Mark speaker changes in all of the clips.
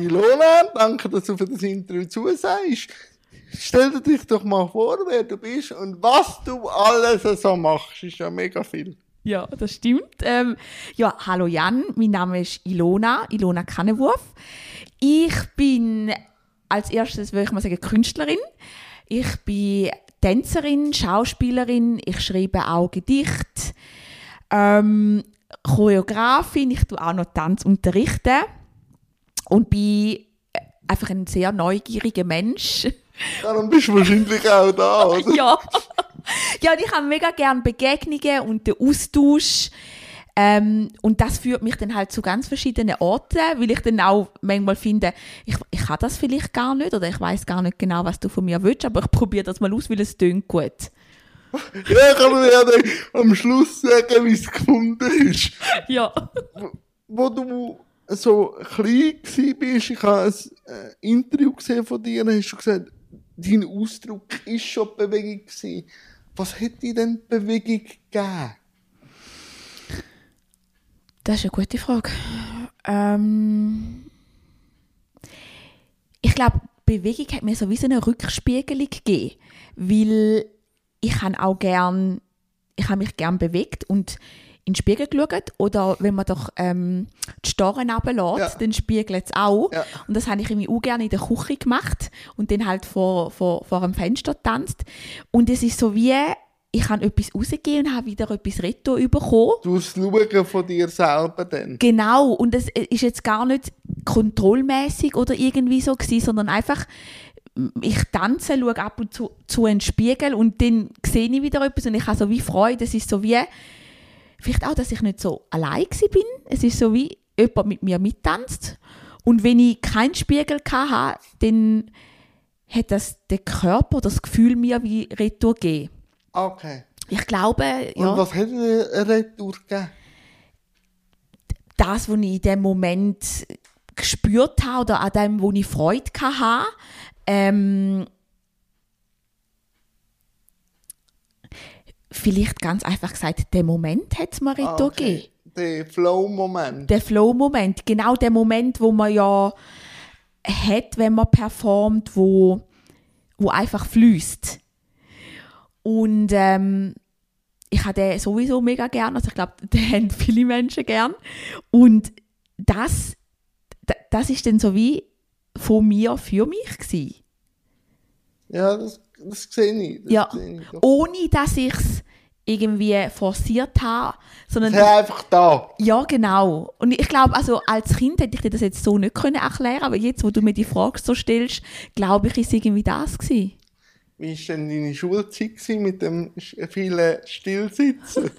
Speaker 1: Ilona, danke, dass du für das Interview zusagst. Stell dir dich doch mal vor, wer du bist und was du alles so machst. Ist ja mega viel.
Speaker 2: Ja, das stimmt. Ähm, ja, hallo Jan, mein Name ist Ilona, Ilona Kannewurf. Ich bin als erstes, würde ich mal sagen, Künstlerin. Ich bin Tänzerin, Schauspielerin, ich schreibe auch Gedichte, ähm, Choreografin, ich tue auch noch Tanz unterrichten und bin einfach ein sehr neugieriger Mensch.
Speaker 1: Darum bist du wahrscheinlich auch da, oder?
Speaker 2: ja. ja, und ich habe mega gerne Begegnungen und den Austausch. Ähm, und das führt mich dann halt zu ganz verschiedenen Orten, weil ich dann auch manchmal finde, ich, ich kann das vielleicht gar nicht oder ich weiß gar nicht genau, was du von mir willst, aber ich probiere das mal aus, weil es tönt gut.
Speaker 1: ja, ich kann mir ja am Schluss sagen, wie es gefunden ist.
Speaker 2: Ja.
Speaker 1: Wo, wo du so klein bist, ich habe ein äh, Interview gesehen von dir, hast du gesagt, dein Ausdruck ist schon Bewegung gewesen. Was hätte dir denn Bewegung gegeben?
Speaker 2: Das ist eine gute Frage. Ähm, ich glaube, Bewegung hat mir so wie so eine Rückspiegelung gegeben, weil ich auch gern, ich habe mich gern bewegt und in den Spiegel geschaut oder wenn man doch ähm, die Starren runterlässt, ja. dann spiegelt es auch. Ja. Und das habe ich irgendwie auch gerne in der Küche gemacht und dann halt vor, vor, vor einem Fenster getanzt. Und es ist so wie, ich habe etwas rausgegeben und habe wieder etwas Retto bekommen.
Speaker 1: Du hast Schauen von dir selber dann.
Speaker 2: Genau, und es ist jetzt gar nicht kontrollmäßig oder irgendwie so gewesen, sondern einfach, ich tanze, schaue ab und zu, zu einen Spiegel und dann sehe ich wieder etwas und ich habe so wie Freude. Es ist so wie, vielleicht auch, dass ich nicht so allein bin. Es ist so wie jemand mit mir mittanzt. Und wenn ich keinen Spiegel hatte, dann hat das der Körper das Gefühl mir wie Retour gegeben.
Speaker 1: Okay.
Speaker 2: Ich glaube, ja.
Speaker 1: Und was hat eine Retour gegeben?
Speaker 2: Das, was ich in dem Moment gespürt habe oder an dem, wo ich Freude hatte, ähm, vielleicht ganz einfach gesagt, der Moment hat es mir ah, okay. gegeben.
Speaker 1: Der Flow-Moment.
Speaker 2: Der Flow-Moment, genau der Moment, wo man ja hat, wenn man performt, wo, wo einfach fließt. Und ähm, ich habe den sowieso mega gern, also ich glaube, den haben viele Menschen gern. Und das, das ist dann so wie von mir für mich gewesen.
Speaker 1: Ja, das das sehe ich. Das
Speaker 2: ja,
Speaker 1: sehe ich
Speaker 2: ohne dass ich es irgendwie forciert habe. Sondern
Speaker 1: ist einfach da.
Speaker 2: Ja, genau. Und ich glaube, also als Kind hätte ich dir das jetzt so nicht können erklären aber jetzt, wo du mir die Frage so stellst, glaube ich, ist es irgendwie das gewesen.
Speaker 1: Wie war denn deine Schulzeit mit dem vielen Stillsitzen?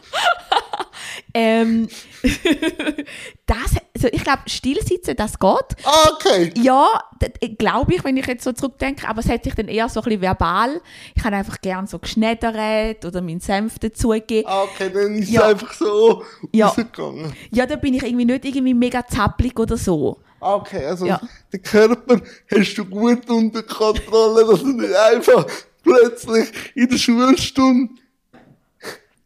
Speaker 2: ähm, das, also ich glaube, Stillsitzen, das geht.
Speaker 1: Okay.
Speaker 2: Ja, äh, glaube ich, wenn ich jetzt so zurückdenke, aber es hat sich dann eher so ein bisschen verbal. Ich habe einfach gern so geschneddert oder meinen Senf dazugegeben.
Speaker 1: Okay, dann ist ja. es einfach so
Speaker 2: ja. rausgegangen. Ja, da bin ich irgendwie nicht irgendwie mega zappelig oder so.
Speaker 1: Okay, also ja. den Körper hast du gut unter Kontrolle, dass du nicht einfach plötzlich in der Schulstunde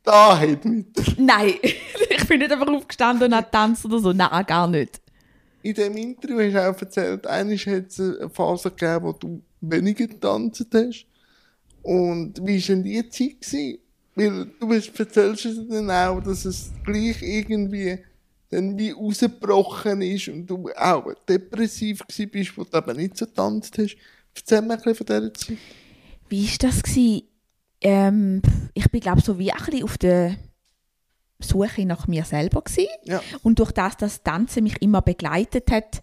Speaker 1: da hat mit.
Speaker 2: Nein, ich bin nicht einfach aufgestanden und habe tanzt oder so. Nein, gar nicht.
Speaker 1: In dem Interview hast du auch erzählt, einmal hat es eine Phase gegeben, wo du weniger getanzt hast. Und wie war denn die Zeit? Gewesen? Weil du erzählst es dann auch, dass es gleich irgendwie dann wie rausgebrochen ist und du auch depressiv bist, wo du eben nicht so getanzt hast. Erzähl mir ein bisschen von dieser Zeit.
Speaker 2: Wie war das? Gewesen? ähm, ich bin glaube so wie ein bisschen auf der Suche nach mir selber gewesen.
Speaker 1: Ja.
Speaker 2: Und durch das, dass Tanzen mich immer begleitet hat,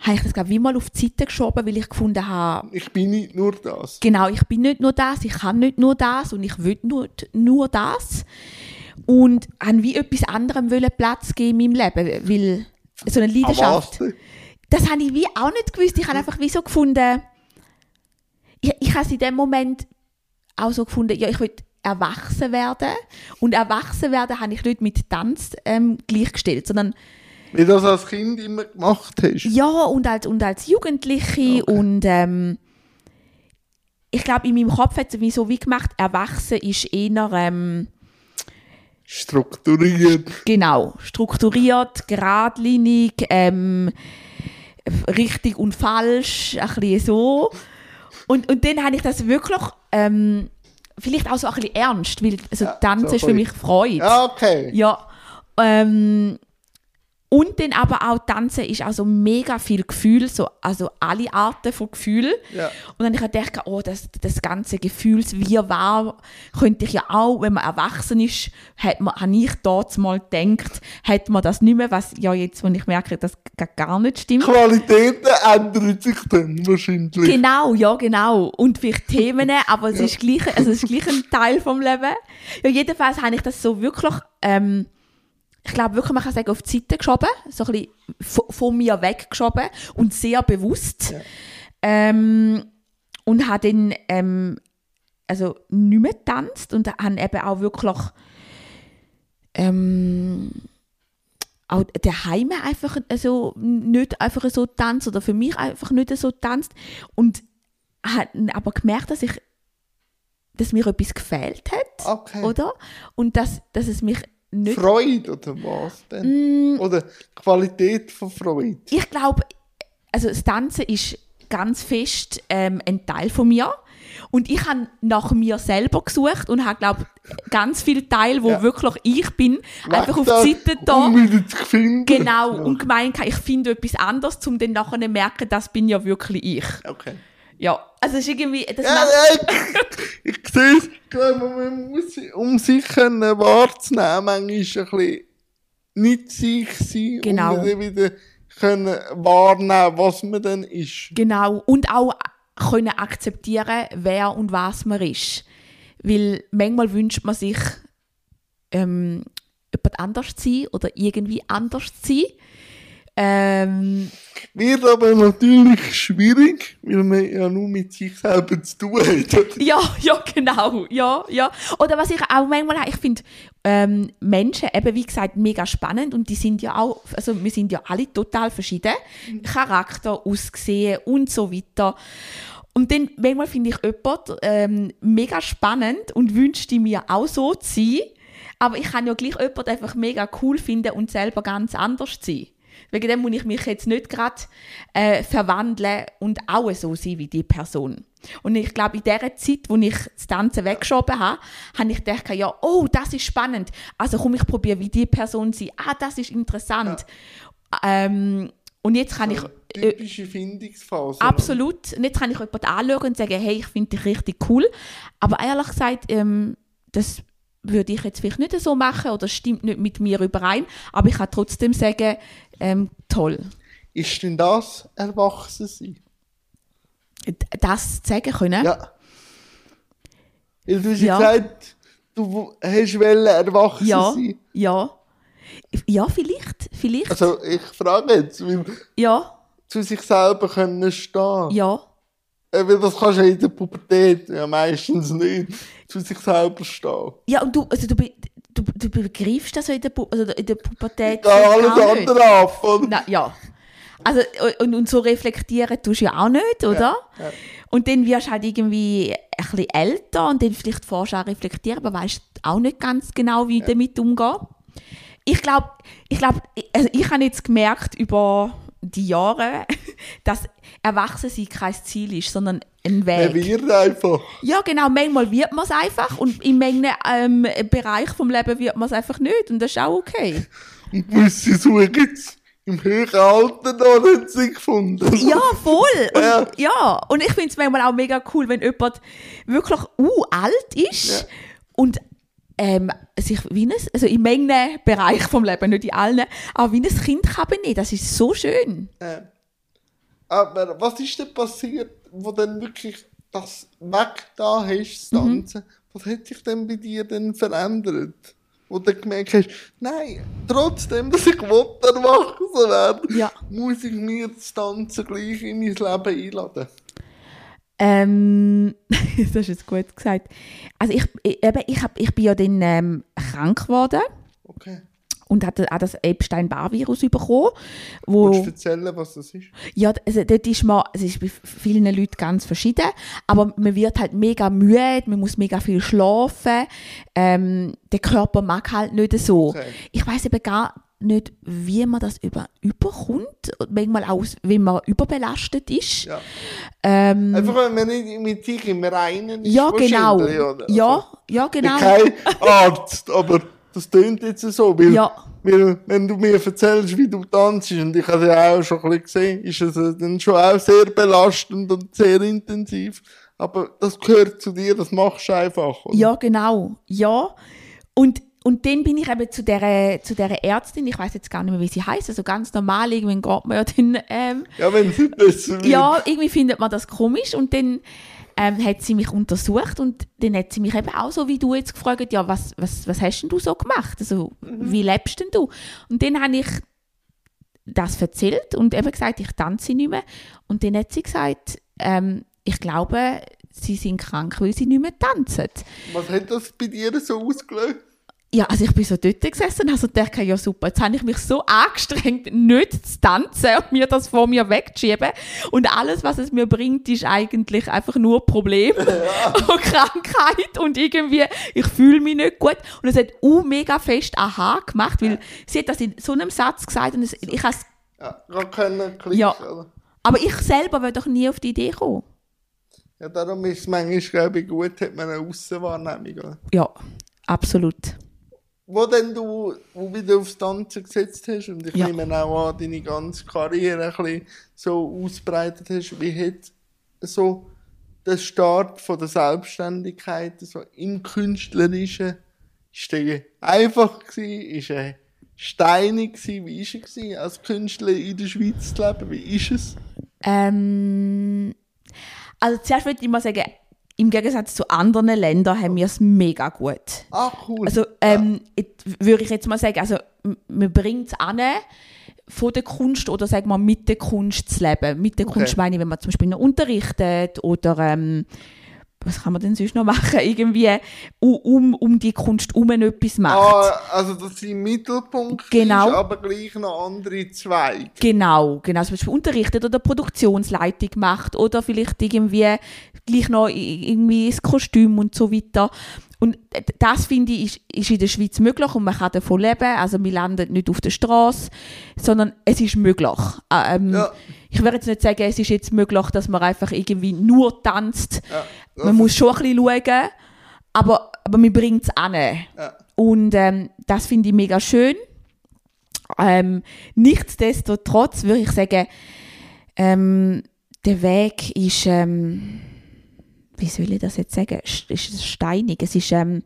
Speaker 2: habe ich das glaube wie mal auf die Seite geschoben, weil ich gefunden habe,
Speaker 1: ich bin nicht nur das.
Speaker 2: Genau, ich bin nicht nur das, ich kann nicht nur das und ich will nur, nur das. Und habe wie etwas anderem Platz geben in meinem Leben, weil so eine Leidenschaft. Das habe ich wie auch nicht gewusst. Ich habe einfach wie so gefunden, ich, ich habe es in dem Moment auch so gefunden, ja, ich will erwachsen werden. Und erwachsen werden habe ich nicht mit Tanz ähm, gleichgestellt, sondern
Speaker 1: wie du das als Kind immer gemacht hast.
Speaker 2: Ja, und als, und als Jugendliche okay. und ähm, ich glaube, in meinem Kopf hat es so wie gemacht, erwachsen ist eher ähm,
Speaker 1: strukturiert.
Speaker 2: Genau, strukturiert, geradlinig, ähm, richtig und falsch, ein bisschen so. Und, und dann habe ich das wirklich ähm, vielleicht auch so ein bisschen ernst, weil also
Speaker 1: Ja,
Speaker 2: Tanzen
Speaker 1: so
Speaker 2: ist für mich Freude.
Speaker 1: Ja, okay.
Speaker 2: Ja. Ähm, und dann aber auch Tanzen ist also mega viel Gefühl, so, also alle Arten von Gefühl.
Speaker 1: Ja.
Speaker 2: Und dann habe ich gedacht, oh, das, das ganze Gefühlswirrwarr könnte ich ja auch, wenn man erwachsen ist, hat man, habe ich dort mal gedacht, hat man das nicht mehr, was ja jetzt, wenn ich merke, das gar nicht stimmt.
Speaker 1: Qualitäten ändern sich dann wahrscheinlich.
Speaker 2: Genau, ja, genau. Und vielleicht Themen, aber es, ist gleich, also es ist gleich ein Teil vom Leben. Ja, jedenfalls habe ich das so wirklich, ähm, ich glaube wirklich, man kann sagen, auf die Seite geschoben, so ein bisschen von, von mir weggeschoben und sehr bewusst.
Speaker 1: Ja.
Speaker 2: Ähm, und habe dann ähm, also nicht mehr getanzt und habe eben auch wirklich ähm, auch daheim einfach so nicht einfach so tanzt oder für mich einfach nicht so tanzt und habe aber gemerkt, dass ich dass mir etwas gefehlt hat,
Speaker 1: Okay.
Speaker 2: oder? Und dass, dass es mich nicht
Speaker 1: Freude oder was denn?
Speaker 2: Mm,
Speaker 1: Oder Qualität von Freude?
Speaker 2: ich glaube, also das Tanzen ist ganz fest ähm, ein Teil von mir. Und ich habe nach mir selber gesucht und habe, glaube ganz viele Teile, wo
Speaker 1: Ja.
Speaker 2: wirklich ich bin, einfach auf die Seite da.
Speaker 1: Um zu finden.
Speaker 2: Genau,
Speaker 1: Ja.
Speaker 2: und gemeint, ich finde etwas anderes, um dann nachher zu merken, das bin ja wirklich ich.
Speaker 1: Okay.
Speaker 2: Ja, also es ist irgendwie, das
Speaker 1: Ja, ja, ich, ich sehe es. Ich glaube, man muss, um sich können wahrzunehmen, manchmal ein bisschen nicht sich sein
Speaker 2: Genau.
Speaker 1: und dann wieder können wahrnehmen, was man dann ist.
Speaker 2: Genau. Und auch können akzeptieren, wer und was man ist. Weil manchmal wünscht man sich, ähm, jemand anders zu sein oder irgendwie anders zu sein. Ähm,
Speaker 1: Wird aber natürlich schwierig, weil man ja nur mit sich selber zu tun hat.
Speaker 2: ja, ja, genau. Ja, ja. Oder was ich auch manchmal habe, ich finde ähm, Menschen, eben wie gesagt, mega spannend und die sind ja auch, also wir sind ja alle total verschieden. Charakter, Aussehen und so weiter. Und dann manchmal finde ich jemanden ähm, mega spannend und wünschte mir auch so zu sein. Aber ich kann ja gleich jemanden einfach mega cool finden und selber ganz anders sein. Wegen dem muss ich mich jetzt nicht gerade äh, verwandeln und auch so sein wie die Person. Und ich glaube, in der Zeit, wo ich das Tanzen weggeschoben habe, habe ich gedacht, ja, oh, das ist spannend. Also komm, ich probiere wie die Person zu sein. Ah, das ist interessant. Ähm, und jetzt kann ich... Äh,
Speaker 1: Typische Findungsphase.
Speaker 2: Absolut. Und jetzt kann ich jemanden anschauen und sagen, hey, ich finde dich richtig cool. Aber ehrlich gesagt, ähm, das würde ich jetzt vielleicht nicht so machen oder stimmt nicht mit mir überein. Aber ich kann trotzdem sagen, ähm, toll.
Speaker 1: Ist denn das Erwachsensein?
Speaker 2: D- Das sagen können.
Speaker 1: Ja. Weil du hast ja gesagt, du hast erwachsen
Speaker 2: ja.
Speaker 1: sein.
Speaker 2: Ja, Ja, vielleicht. Vielleicht.
Speaker 1: Also ich frage jetzt, weil
Speaker 2: ja,
Speaker 1: zu sich selber können stehen.
Speaker 2: ja.
Speaker 1: Äh, Weil das kannst du ja in der Pubertät ja meistens nicht. Zu sich selber stehen.
Speaker 2: Ja, und du, also du, du, du begreifst das in der, Pu also in der Pubertät
Speaker 1: Da alles andere ab.
Speaker 2: Na, ja. Also, und, und so reflektieren tust du ja auch nicht, oder?
Speaker 1: ja.
Speaker 2: Und dann wirst du halt irgendwie ein bisschen älter und dann vielleicht fährst du auch reflektieren, aber weißt auch nicht ganz genau, wie damit umgehen. Ich glaube, ich, glaub, also ich habe jetzt gemerkt über die Jahre, dass Erwachsensein kein Ziel ist, sondern ein
Speaker 1: Er
Speaker 2: Weg.
Speaker 1: wird einfach.
Speaker 2: Ja, genau. Manchmal wird man es einfach und in manchen ähm, Bereich vom Leben wird man es einfach nicht und das ist auch okay.
Speaker 1: Und gewisse suchen jetzt im höheren Alter noch nicht sie gefunden.
Speaker 2: Ja, voll. Und,
Speaker 1: Ja.
Speaker 2: ja. und ich finde es manchmal auch mega cool, wenn jemand wirklich uh, alt ist
Speaker 1: Ja.
Speaker 2: und ähm, sich wie ein, also in manchen Bereichen vom Leben, nicht in allen, aber wie ein Kind kann benehmen. Das ist so schön.
Speaker 1: Äh, aber was ist denn passiert, wo dann wirklich das weg da hast, das
Speaker 2: Mhm.
Speaker 1: Tanzen? Was hat sich denn bei dir denn verändert? Wo du gemerkt hast, nein, trotzdem, dass ich erwachsen werden,
Speaker 2: Ja.
Speaker 1: muss ich mir das Tanzen gleich in mein Leben einladen.
Speaker 2: Ähm, das hast du jetzt gut gesagt. Also ich, ich, eben, ich, hab, ich bin ja dann ähm, krank geworden
Speaker 1: Okay.
Speaker 2: und hatte auch das Epstein-Barr-Virus bekommen, wo...
Speaker 1: Willst du erzählen, was das ist?
Speaker 2: Ja, also dort ist man, es ist bei vielen Leuten ganz verschieden, aber man wird halt mega müde, man muss mega viel schlafen, ähm, der Körper mag halt nicht so.
Speaker 1: Okay.
Speaker 2: Ich weiß eben gar, nicht, wie man das über, überkommt. Manchmal auch, wenn man überbelastet ist.
Speaker 1: Ja.
Speaker 2: Ähm,
Speaker 1: Einfach, wenn man nicht mit sich im Reinen ist.
Speaker 2: ja, genau.
Speaker 1: oder?
Speaker 2: Ja,
Speaker 1: Also,
Speaker 2: ja,
Speaker 1: Ich bin
Speaker 2: genau.
Speaker 1: kein Arzt, aber das tönt jetzt so. Weil,
Speaker 2: Ja.
Speaker 1: weil, wenn du mir erzählst, wie du tanzt, und ich habe ja auch schon ein bisschen gesehen, ist es äh, dann schon auch sehr belastend und sehr intensiv. Aber das gehört zu dir, das machst du einfach. Oder?
Speaker 2: Ja, genau. Ja. Und, und dann bin ich eben zu der, zu der Ärztin, ich weiß jetzt gar nicht mehr, wie sie heißt, also ganz normal, irgendwann geht man ja dann, ähm,
Speaker 1: Ja, wenn besser wird.
Speaker 2: ja, irgendwie findet man das komisch und dann ähm, hat sie mich untersucht und dann hat sie mich eben auch so wie du jetzt gefragt, ja, was, was, was hast denn du so gemacht? Also, wie lebst denn du? Und dann habe ich das erzählt und eben gesagt, ich tanze nicht mehr. Und dann hat sie gesagt, ähm, ich glaube, sie sind krank, weil sie nicht mehr tanzen.
Speaker 1: Was hat das bei dir so ausgelöst?
Speaker 2: Ja, also ich bin so dort gesessen und habe so gedacht, ja super, jetzt habe ich mich so angestrengt, nicht zu tanzen und mir das vor mir wegzuschieben. Und alles, was es mir bringt, ist eigentlich einfach nur Problem und Krankheit und irgendwie, ich fühle mich nicht gut. Und es hat auch mega fest Aha gemacht, weil sie hat das in so einem Satz gesagt und es, ich has,
Speaker 1: Ja, gar keinen Klick.
Speaker 2: Ja. Aber ich selber will doch nie auf die Idee kommen.
Speaker 1: Ja, darum ist es manchmal, glaube ich, gut, hat man eine Aussenwahrnehmung. Oder?
Speaker 2: Ja, absolut.
Speaker 1: Wo denn du wo wieder aufs Tanzen gesetzt hast und ich
Speaker 2: Ja.
Speaker 1: nehme auch an, deine ganze Karriere ein bisschen so ausbreitet hast, wie hat so der Start von der Selbstständigkeit so im Künstlerischen, ist der einfach gewesen, ist er steinig gewesen, wie ist er gewesen, als Künstler in der Schweiz zu leben, wie ist es?
Speaker 2: Ähm, also zuerst würde ich mal sagen, im Gegensatz zu anderen Ländern haben wir es mega gut.
Speaker 1: Ah, cool.
Speaker 2: Also ähm, jetzt würde ich jetzt mal sagen, also man bringt es an, von der Kunst oder sagen wir mit der Kunst zu leben. Mit der
Speaker 1: Okay.
Speaker 2: Kunst meine ich, wenn man zum Beispiel noch unterrichtet oder ähm, was kann man denn sonst noch machen? Irgendwie um, um die Kunst herum etwas macht.
Speaker 1: ah, also dass sie im Mittelpunkt
Speaker 2: Genau.
Speaker 1: ist, aber gleich noch andere Zweige.
Speaker 2: Genau, genau. Zum Beispiel unterrichtet oder Produktionsleitung macht oder vielleicht irgendwie gleich noch irgendwie das Kostüm und so weiter. Und das finde ich ist, in der Schweiz möglich und man kann davon leben. Also wir landen nicht auf der Straße, sondern es ist möglich. Ähm,
Speaker 1: Ja.
Speaker 2: Ich würde jetzt nicht sagen, es ist jetzt möglich, dass man einfach irgendwie nur tanzt.
Speaker 1: Ja,
Speaker 2: Man muss schon ein bisschen schauen, aber, aber man bringt es an.
Speaker 1: Ja.
Speaker 2: Und ähm, das finde ich mega schön. Ähm, nichtsdestotrotz würde ich sagen, ähm, der Weg ist, ähm, wie soll ich das jetzt sagen, St- ist es steinig. Es ist, ähm,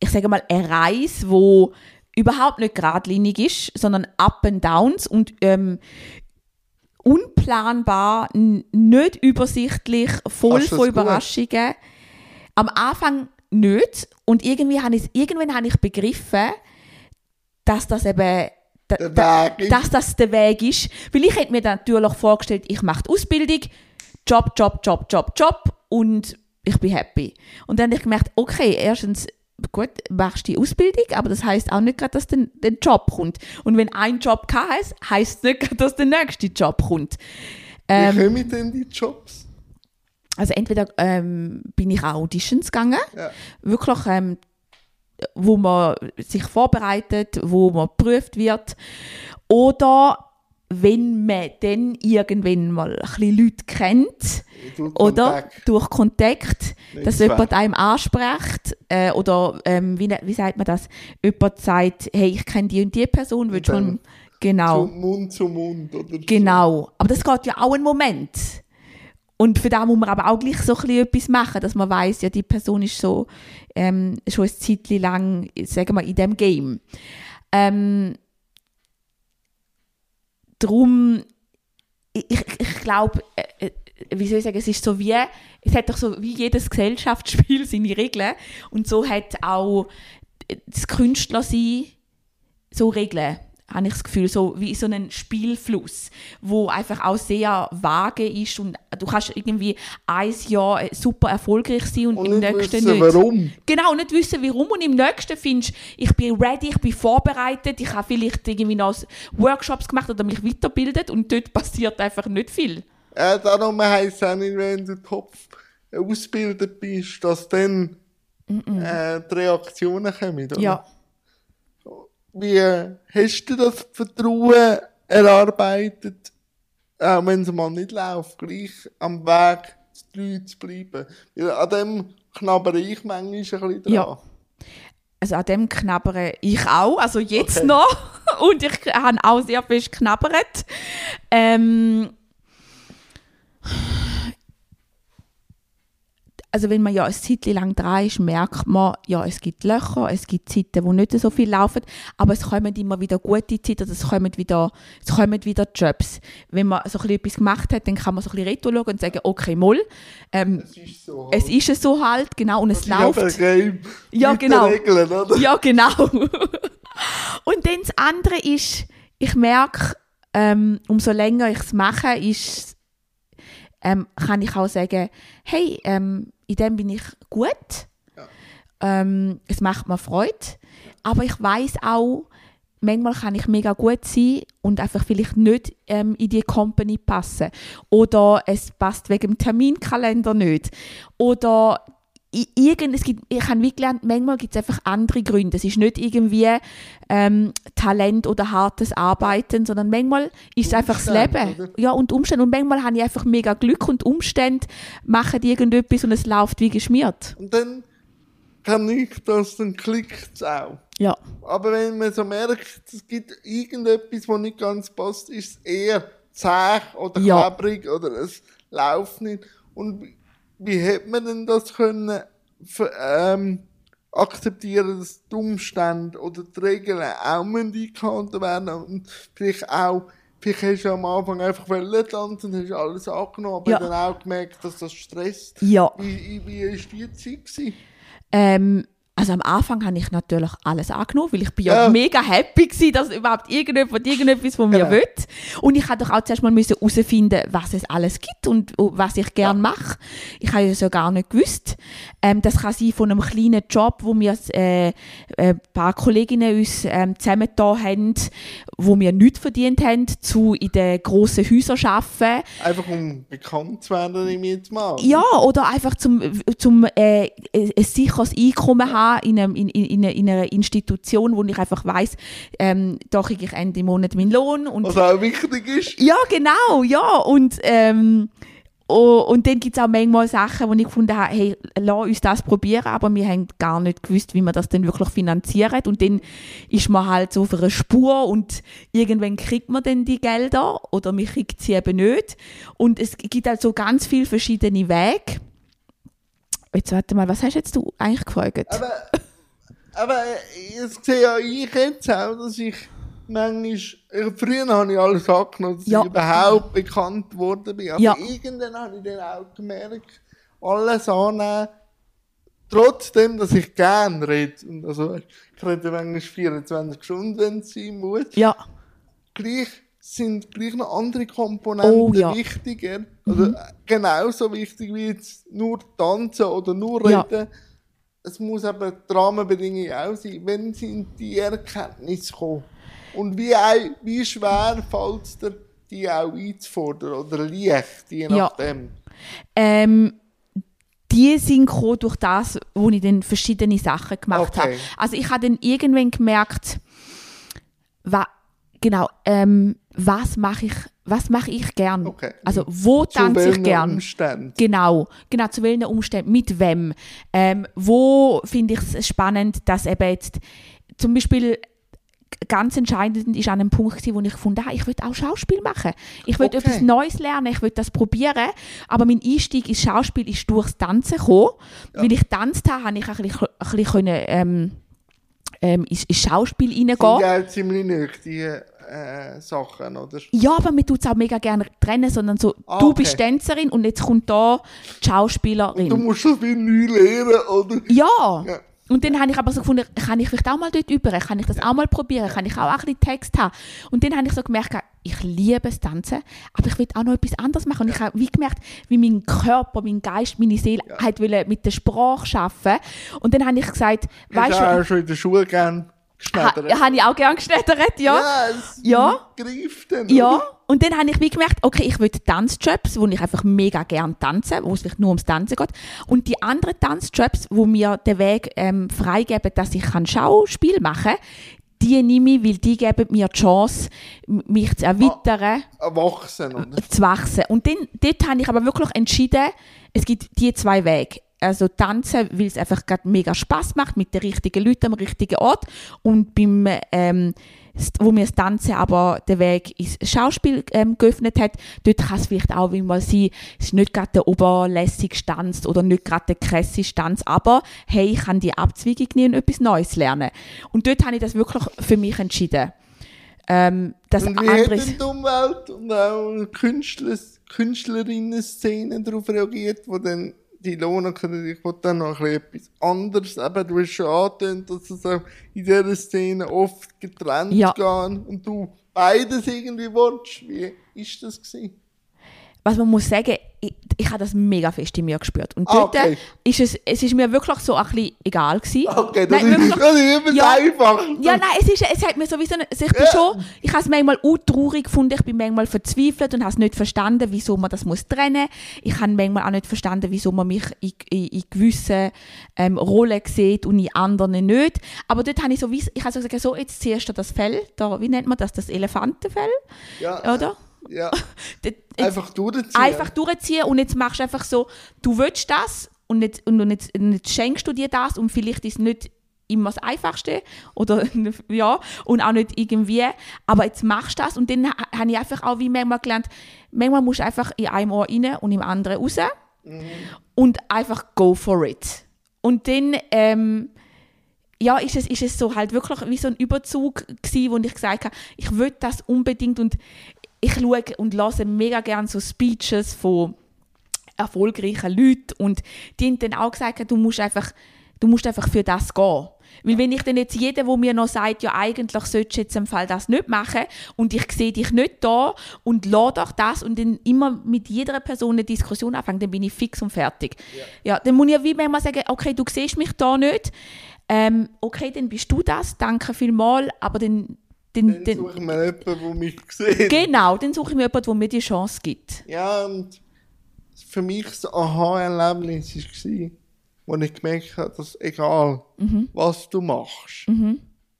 Speaker 2: ich sage mal, eine Reise, wo überhaupt nicht geradlinig ist, sondern Up and Downs und ähm, unplanbar, nicht übersichtlich, voll von
Speaker 1: das gut?
Speaker 2: Überraschungen. Am Anfang nicht und irgendwie habe ich, irgendwann habe ich begriffen, dass das eben da,
Speaker 1: Der
Speaker 2: da,
Speaker 1: Weg ist.
Speaker 2: dass das der Weg ist. Weil ich hätte mir natürlich vorgestellt, ich mache die Ausbildung, Job, Job, Job, Job, Job und ich bin happy. Und dann habe ich gemerkt, okay, erstens, gut, machst die Ausbildung, aber das heißt auch nicht gerade, dass der, der Job kommt. Und wenn ein Job kein heißt, heißt es nicht gerade, dass der nächste Job kommt. Ähm,
Speaker 1: Wie kommen denn die Jobs?
Speaker 2: also entweder ähm, bin ich an Auditions gegangen,
Speaker 1: Ja.
Speaker 2: wirklich, ähm, wo man sich vorbereitet, wo man geprüft wird, oder wenn man dann irgendwann mal ein bisschen Leute kennt,
Speaker 1: Durch
Speaker 2: oder
Speaker 1: Kontakt.
Speaker 2: durch Kontakt, dass
Speaker 1: Netzwerk.
Speaker 2: jemand einem anspricht, äh, oder ähm, wie, wie sagt man das, jemand sagt, hey, ich kenne die und die Person, willst du genau.
Speaker 1: Zu Mund zu Mund, oder?
Speaker 2: Genau. Aber das geht ja auch einen Moment. Und für das muss man aber auch gleich so ein etwas machen, dass man weiß, ja, die Person ist so ähm, schon ein Zeitchen lang, sagen wir, in dem Game. Ähm, drum, ich, ich, glaube, äh, äh, wie soll ich sagen, es ist so wie, es hat doch so wie jedes Gesellschaftsspiel seine Regeln. Und so hat auch das Künstlersein so Regeln, habe ich das Gefühl, so wie so ein Spielfluss, wo einfach auch sehr vage ist und du kannst irgendwie ein Jahr super erfolgreich sein und,
Speaker 1: Und
Speaker 2: im
Speaker 1: nicht
Speaker 2: nächsten
Speaker 1: wissen,
Speaker 2: nicht.
Speaker 1: warum.
Speaker 2: Genau, nicht wissen warum und im nächsten findest du, ich bin ready, ich bin vorbereitet, ich habe vielleicht irgendwie noch Workshops gemacht oder mich weiterbildet und dort passiert einfach nicht viel.
Speaker 1: Äh, darum heisst es auch nicht, wenn du top ausgebildet bist, dass dann äh, die Reaktionen kommen. Oder?
Speaker 2: Ja,
Speaker 1: wie hast du das Vertrauen erarbeitet, auch wenn es mal nicht läuft, gleich am Weg treu zu bleiben? Weil an dem knabbere ich manchmal ein bisschen dran.
Speaker 2: Ja. Also an dem knabbere ich auch, also jetzt
Speaker 1: Okay.
Speaker 2: noch. Und ich habe auch sehr fest geknabbert. Ähm, also wenn man ja ein Zeit lang dran ist, merkt man, ja, es gibt Löcher, es gibt Zeiten, wo nicht so viel laufen, aber es kommen immer wieder gute Zeiten, es kommen wieder, es kommen wieder Jobs. Wenn man so ein bisschen etwas gemacht hat, dann kann man so ein bisschen retro schauen und sagen, okay, moll, ähm,
Speaker 1: Es ist so.
Speaker 2: es ist es so halt, genau, und es
Speaker 1: Ich habe ein
Speaker 2: läuft.
Speaker 1: Game
Speaker 2: Ja, genau.
Speaker 1: Regeln, oder?
Speaker 2: Ja, genau. Und dann das andere ist, ich merke, ähm, umso länger ich es mache, ist, ähm, kann ich auch sagen, hey, ähm, in dem bin ich gut.
Speaker 1: Ja.
Speaker 2: Ähm, es macht mir Freude. Aber ich weiß auch, manchmal kann ich mega gut sein und einfach vielleicht nicht ähm, in die Company passen. Oder es passt wegen dem Terminkalender nicht. Oder irgend, es gibt, ich habe wie gelernt, manchmal gibt es einfach andere Gründe. Es ist nicht irgendwie ähm, Talent oder hartes Arbeiten, sondern manchmal ist es einfach das Leben.
Speaker 1: oder?
Speaker 2: Ja, und Umstände. Und manchmal habe ich einfach mega Glück und Umstände machen irgendetwas und es läuft wie geschmiert.
Speaker 1: Und dann kann ich das, dann klickt es auch.
Speaker 2: Ja.
Speaker 1: Aber wenn man so merkt, es gibt irgendetwas, was nicht ganz passt, ist es eher zäh oder
Speaker 2: Ja.
Speaker 1: klebrig oder es läuft nicht. Und wie- hätte man denn das können ähm, akzeptieren, dass die Umstände oder die Regeln auch eingehalten werden und vielleicht auch Vielleicht hast du am Anfang einfach tanzen, hast alles angenommen, aber
Speaker 2: Ja.
Speaker 1: dann auch gemerkt, dass das stresst.
Speaker 2: Ja.
Speaker 1: Wie, wie war die Zeit? Gewesen?
Speaker 2: Ähm, also am Anfang habe ich natürlich alles angenommen, weil ich bin ja,
Speaker 1: Ja.
Speaker 2: mega happy gewesen, dass überhaupt irgendjemand irgendetwas von mir
Speaker 1: Genau.
Speaker 2: will. Und ich habe doch auch zuerst mal müssen herausfinden, was es alles gibt und was ich gerne mache. Ich habe ja so gar nicht gewusst. Ähm, das kann sein von einem kleinen Job, wo wir äh, ein paar Kolleginnen uns ähm, zusammengetan haben, wo wir nichts verdient haben, zu in den grossen Häusern arbeiten.
Speaker 1: Einfach um bekannt zu werden, nehme ich jetzt mal.
Speaker 2: Ja, oder einfach zum, zum äh, ein sicheres Einkommen haben in, einem, in, in, in einer- in einer Institution, wo ich einfach weiss, ähm, da kriege ich Ende Monat meinen Lohn. Und,
Speaker 1: Was auch wichtig ist.
Speaker 2: ja, genau, ja. Und, ähm, oh, und dann gibt es auch manchmal Sachen, wo ich gefunden habe, hey, lass uns das probieren, aber wir haben gar nicht gewusst, wie man das dann wirklich finanzieren. Und dann ist man halt so auf einer Spur und irgendwann kriegt man dann die Gelder oder man kriegt sie eben nicht. Und es gibt halt so ganz viele verschiedene Wege. Jetzt warte mal, was hast jetzt du eigentlich gefragt?
Speaker 1: Aber, aber es sehe ja ich jetzt auch, dass ich manchmal, ich- früher habe ich alles angenommen, dass
Speaker 2: Ja.
Speaker 1: ich überhaupt bekannt geworden bin. Aber
Speaker 2: Ja.
Speaker 1: irgendwann habe ich dann auch gemerkt, alles annehmen, trotzdem, dass ich gerne rede. Und also, ich rede manchmal 24 Stunden, wenn es sein muss.
Speaker 2: ja,
Speaker 1: gleich sind gleich noch andere Komponenten
Speaker 2: Oh, ja.
Speaker 1: wichtiger. Also äh, genauso wichtig wie jetzt nur tanzen oder nur
Speaker 2: Ja.
Speaker 1: reden. Es muss eben die Rahmenbedingungen auch sein, wenn in die Erkenntnis kommen. Und wie, wie schwer fällt es dir, die auch einzufordern oder leicht, je
Speaker 2: Ja.
Speaker 1: nachdem.
Speaker 2: ähm, die sind gekommen durch das, wo ich dann verschiedene Sachen gemacht
Speaker 1: Okay.
Speaker 2: habe. Also ich habe dann irgendwann gemerkt, wa, genau, ähm, was mache ich, was mache ich gern?
Speaker 1: Okay.
Speaker 2: Also wo
Speaker 1: Zu
Speaker 2: tanze ich gern?
Speaker 1: Umständen?
Speaker 2: Genau, genau, zu welchen Umständen, mit wem. Ähm, wo finde ich es spannend, dass eben jetzt zum Beispiel ganz entscheidend ist an einem Punkt wo ich gefunden habe, ich will auch Schauspiel machen. Ich will
Speaker 1: Okay.
Speaker 2: etwas Neues lernen, ich will das probieren. Aber mein Einstieg ins Schauspiel ist durchs Tanzen gekommen. Weil ich tanzt habe, habe ich ein bisschen, ein bisschen können, ähm, ähm, ins, ins Schauspiel
Speaker 1: Sind
Speaker 2: reingehen.
Speaker 1: ja ziemlich nicht die äh, Sachen, oder?
Speaker 2: Ja, aber man tut es auch mega gerne trennen, sondern so,
Speaker 1: Ah,
Speaker 2: du
Speaker 1: okay.
Speaker 2: bist Tänzerin und jetzt kommt da die Schauspielerin.
Speaker 1: Du musst das wie neu lernen, oder?
Speaker 2: Ja.
Speaker 1: Ja.
Speaker 2: Und dann habe ich aber so gefunden, kann ich vielleicht auch mal dort über, kann ich das auch mal probieren, kann ich auch ein bisschen Text haben. Und dann habe ich so gemerkt, ich liebe das Tanzen, aber ich will auch noch etwas anderes machen. Und ich habe wie gemerkt, wie mein Körper, mein Geist, meine Seele halt wollen mit der Sprache arbeiten. Und dann habe ich gesagt, weißt
Speaker 1: du auch schon in der Schule gern geschneddert?
Speaker 2: ha, habe ich auch gerne geschneddert, ja.
Speaker 1: Ja, es
Speaker 2: Ja.
Speaker 1: greift dann.
Speaker 2: Ja,
Speaker 1: oder?
Speaker 2: und dann habe ich wie gemerkt, okay, ich will Tanzjobs, wo ich einfach mega gern tanze, wo es vielleicht nur ums Tanzen geht. Und die anderen Tanzjobs, wo mir den Weg ähm, freigeben, dass ich kann Schauspiel machen die nehme ich, weil die geben mir die Chance, mich zu erweitern
Speaker 1: Erwachsen, oder?
Speaker 2: zu wachsen. Und dann, dort habe ich aber wirklich entschieden, es gibt die zwei Wege. Also tanzen, weil es einfach gerade mega Spaß macht, mit den richtigen Leuten am richtigen Ort. Und beim, ähm, wo mir das Tanzen aber den Weg ins Schauspiel ähm, geöffnet hat, dort kann es vielleicht auch wie mal sein, es ist nicht gerade der oberlässige Tanz oder nicht gerade der krasseste Tanz, aber hey, ich kann die Abzweigung nehmen und etwas Neues lernen. Und dort habe ich das wirklich für mich entschieden. Ähm, das
Speaker 1: Und wie
Speaker 2: andere
Speaker 1: hat denn die Umwelt und auch die Künstler, Künstlerinnen-Szene darauf reagiert, wo dann die Ilona ich wollte dann noch ein bisschen etwas anderes, eben, du hast schon angetönt, dass es in dieser Szene oft getrennt
Speaker 2: Ja.
Speaker 1: gehen und du beides irgendwie willst. Wie ist das gewesen?
Speaker 2: Was man muss sagen, ich, ich habe das mega fest in mir gespürt. Und
Speaker 1: Ah,
Speaker 2: dort
Speaker 1: okay.
Speaker 2: ist es, es ist mir wirklich so ein bisschen egal gewesen.
Speaker 1: Okay, das
Speaker 2: Nein,
Speaker 1: ist,
Speaker 2: wirklich.
Speaker 1: das ist übel
Speaker 2: Ja.
Speaker 1: einfach.
Speaker 2: Ja, nein, es, ist, es hat mir sowieso also ich bin
Speaker 1: Ja.
Speaker 2: schon, ich habe es manchmal auch traurig gefunden, ich bin manchmal verzweifelt und habe es nicht verstanden, wieso man das muss trennen. Ich habe manchmal auch nicht verstanden, wieso man mich in, in, in gewissen ähm, Rollen sieht und in anderen nicht. Aber dort habe ich so, ich habe so gesagt, so, jetzt ziehst du das Fell, da, wie nennt man das, das Elefantenfell,
Speaker 1: Ja,
Speaker 2: oder?
Speaker 1: Ja. Einfach durchziehen.
Speaker 2: einfach durchziehen und jetzt machst du einfach so, du willst das und jetzt, und jetzt, jetzt schenkst du dir das und vielleicht ist es nicht immer das Einfachste oder ja und auch nicht irgendwie, aber jetzt machst du das und dann ha- habe ich einfach auch wie manchmal gelernt, manchmal musst du einfach in einem Ohr rein und im anderen raus und einfach go for it. Und dann ähm, ja, ist es, ist es so halt wirklich wie so ein Überzug gewesen, wo ich gesagt habe, ich will das unbedingt und ich schaue und lasse mega gerne so Speeches von erfolgreichen Leuten und die haben dann auch gesagt, du musst einfach, du musst einfach für das gehen. Weil wenn ich dann jetzt jeder, wo mir noch sagt, ja eigentlich solltest du jetzt im Fall das nicht machen und ich sehe dich nicht da und lass doch das und dann immer mit jeder Person eine Diskussion anfangen, dann bin ich fix und fertig. Ja, dann muss ich wie manchmal sagen, okay, du siehst mich da nicht, ähm, okay, dann bist du das, danke vielmals, aber dann, dann,
Speaker 1: Dann suche ich mir jemanden, der mich sieht.
Speaker 2: genau, dann suche ich mir jemanden, der mir die Chance gibt.
Speaker 1: Ja, und für mich ein Aha-Erlebnis war, wo ich gemerkt habe, dass egal,
Speaker 2: Mhm.
Speaker 1: was du machst,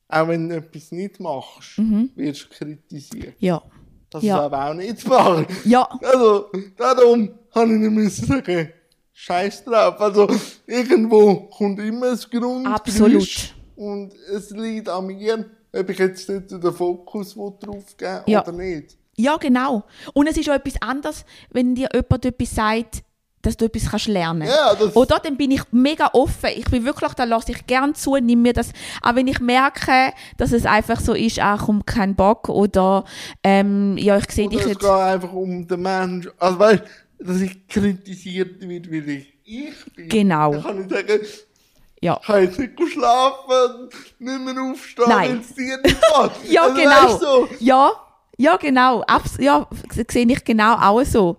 Speaker 1: auch wenn du etwas nicht machst, wirst du kritisiert.
Speaker 2: Ja.
Speaker 1: Das
Speaker 2: Mhm. Ja.
Speaker 1: ist aber auch nicht wahr.
Speaker 2: Ja,
Speaker 1: Also, darum habe ich nicht sagen, Scheiß drauf. Also, irgendwo kommt immer ein Grund.
Speaker 2: Absolut.
Speaker 1: Und es liegt an mir, ob ich jetzt dort den Fokus drauf geben
Speaker 2: Ja.
Speaker 1: oder nicht.
Speaker 2: Ja, genau. Und es ist auch etwas anderes, wenn dir jemand etwas sagt, dass du etwas kannst lernen
Speaker 1: Ja, das-
Speaker 2: Oder dann bin ich mega offen. Ich bin wirklich, da lasse ich gern zu, nimm mir das. Aber wenn ich merke, dass es einfach so ist, ach, komm, kein Bock oder ähm, ja, ich sehe dich
Speaker 1: es
Speaker 2: jetzt.
Speaker 1: geht einfach um den Menschen. Also weißt dass ich kritisiert werde, weil ich ich bin.
Speaker 2: Genau.
Speaker 1: Dann kann ich sagen,
Speaker 2: Ja.
Speaker 1: ich kann jetzt nicht schlafen, nicht mehr aufstehen,
Speaker 2: Nein.
Speaker 1: weil es dir nicht.
Speaker 2: Ja,
Speaker 1: Also,
Speaker 2: genau.
Speaker 1: weißt du,
Speaker 2: Ja, ja, genau. Abs ja, sehe ich genau auch so.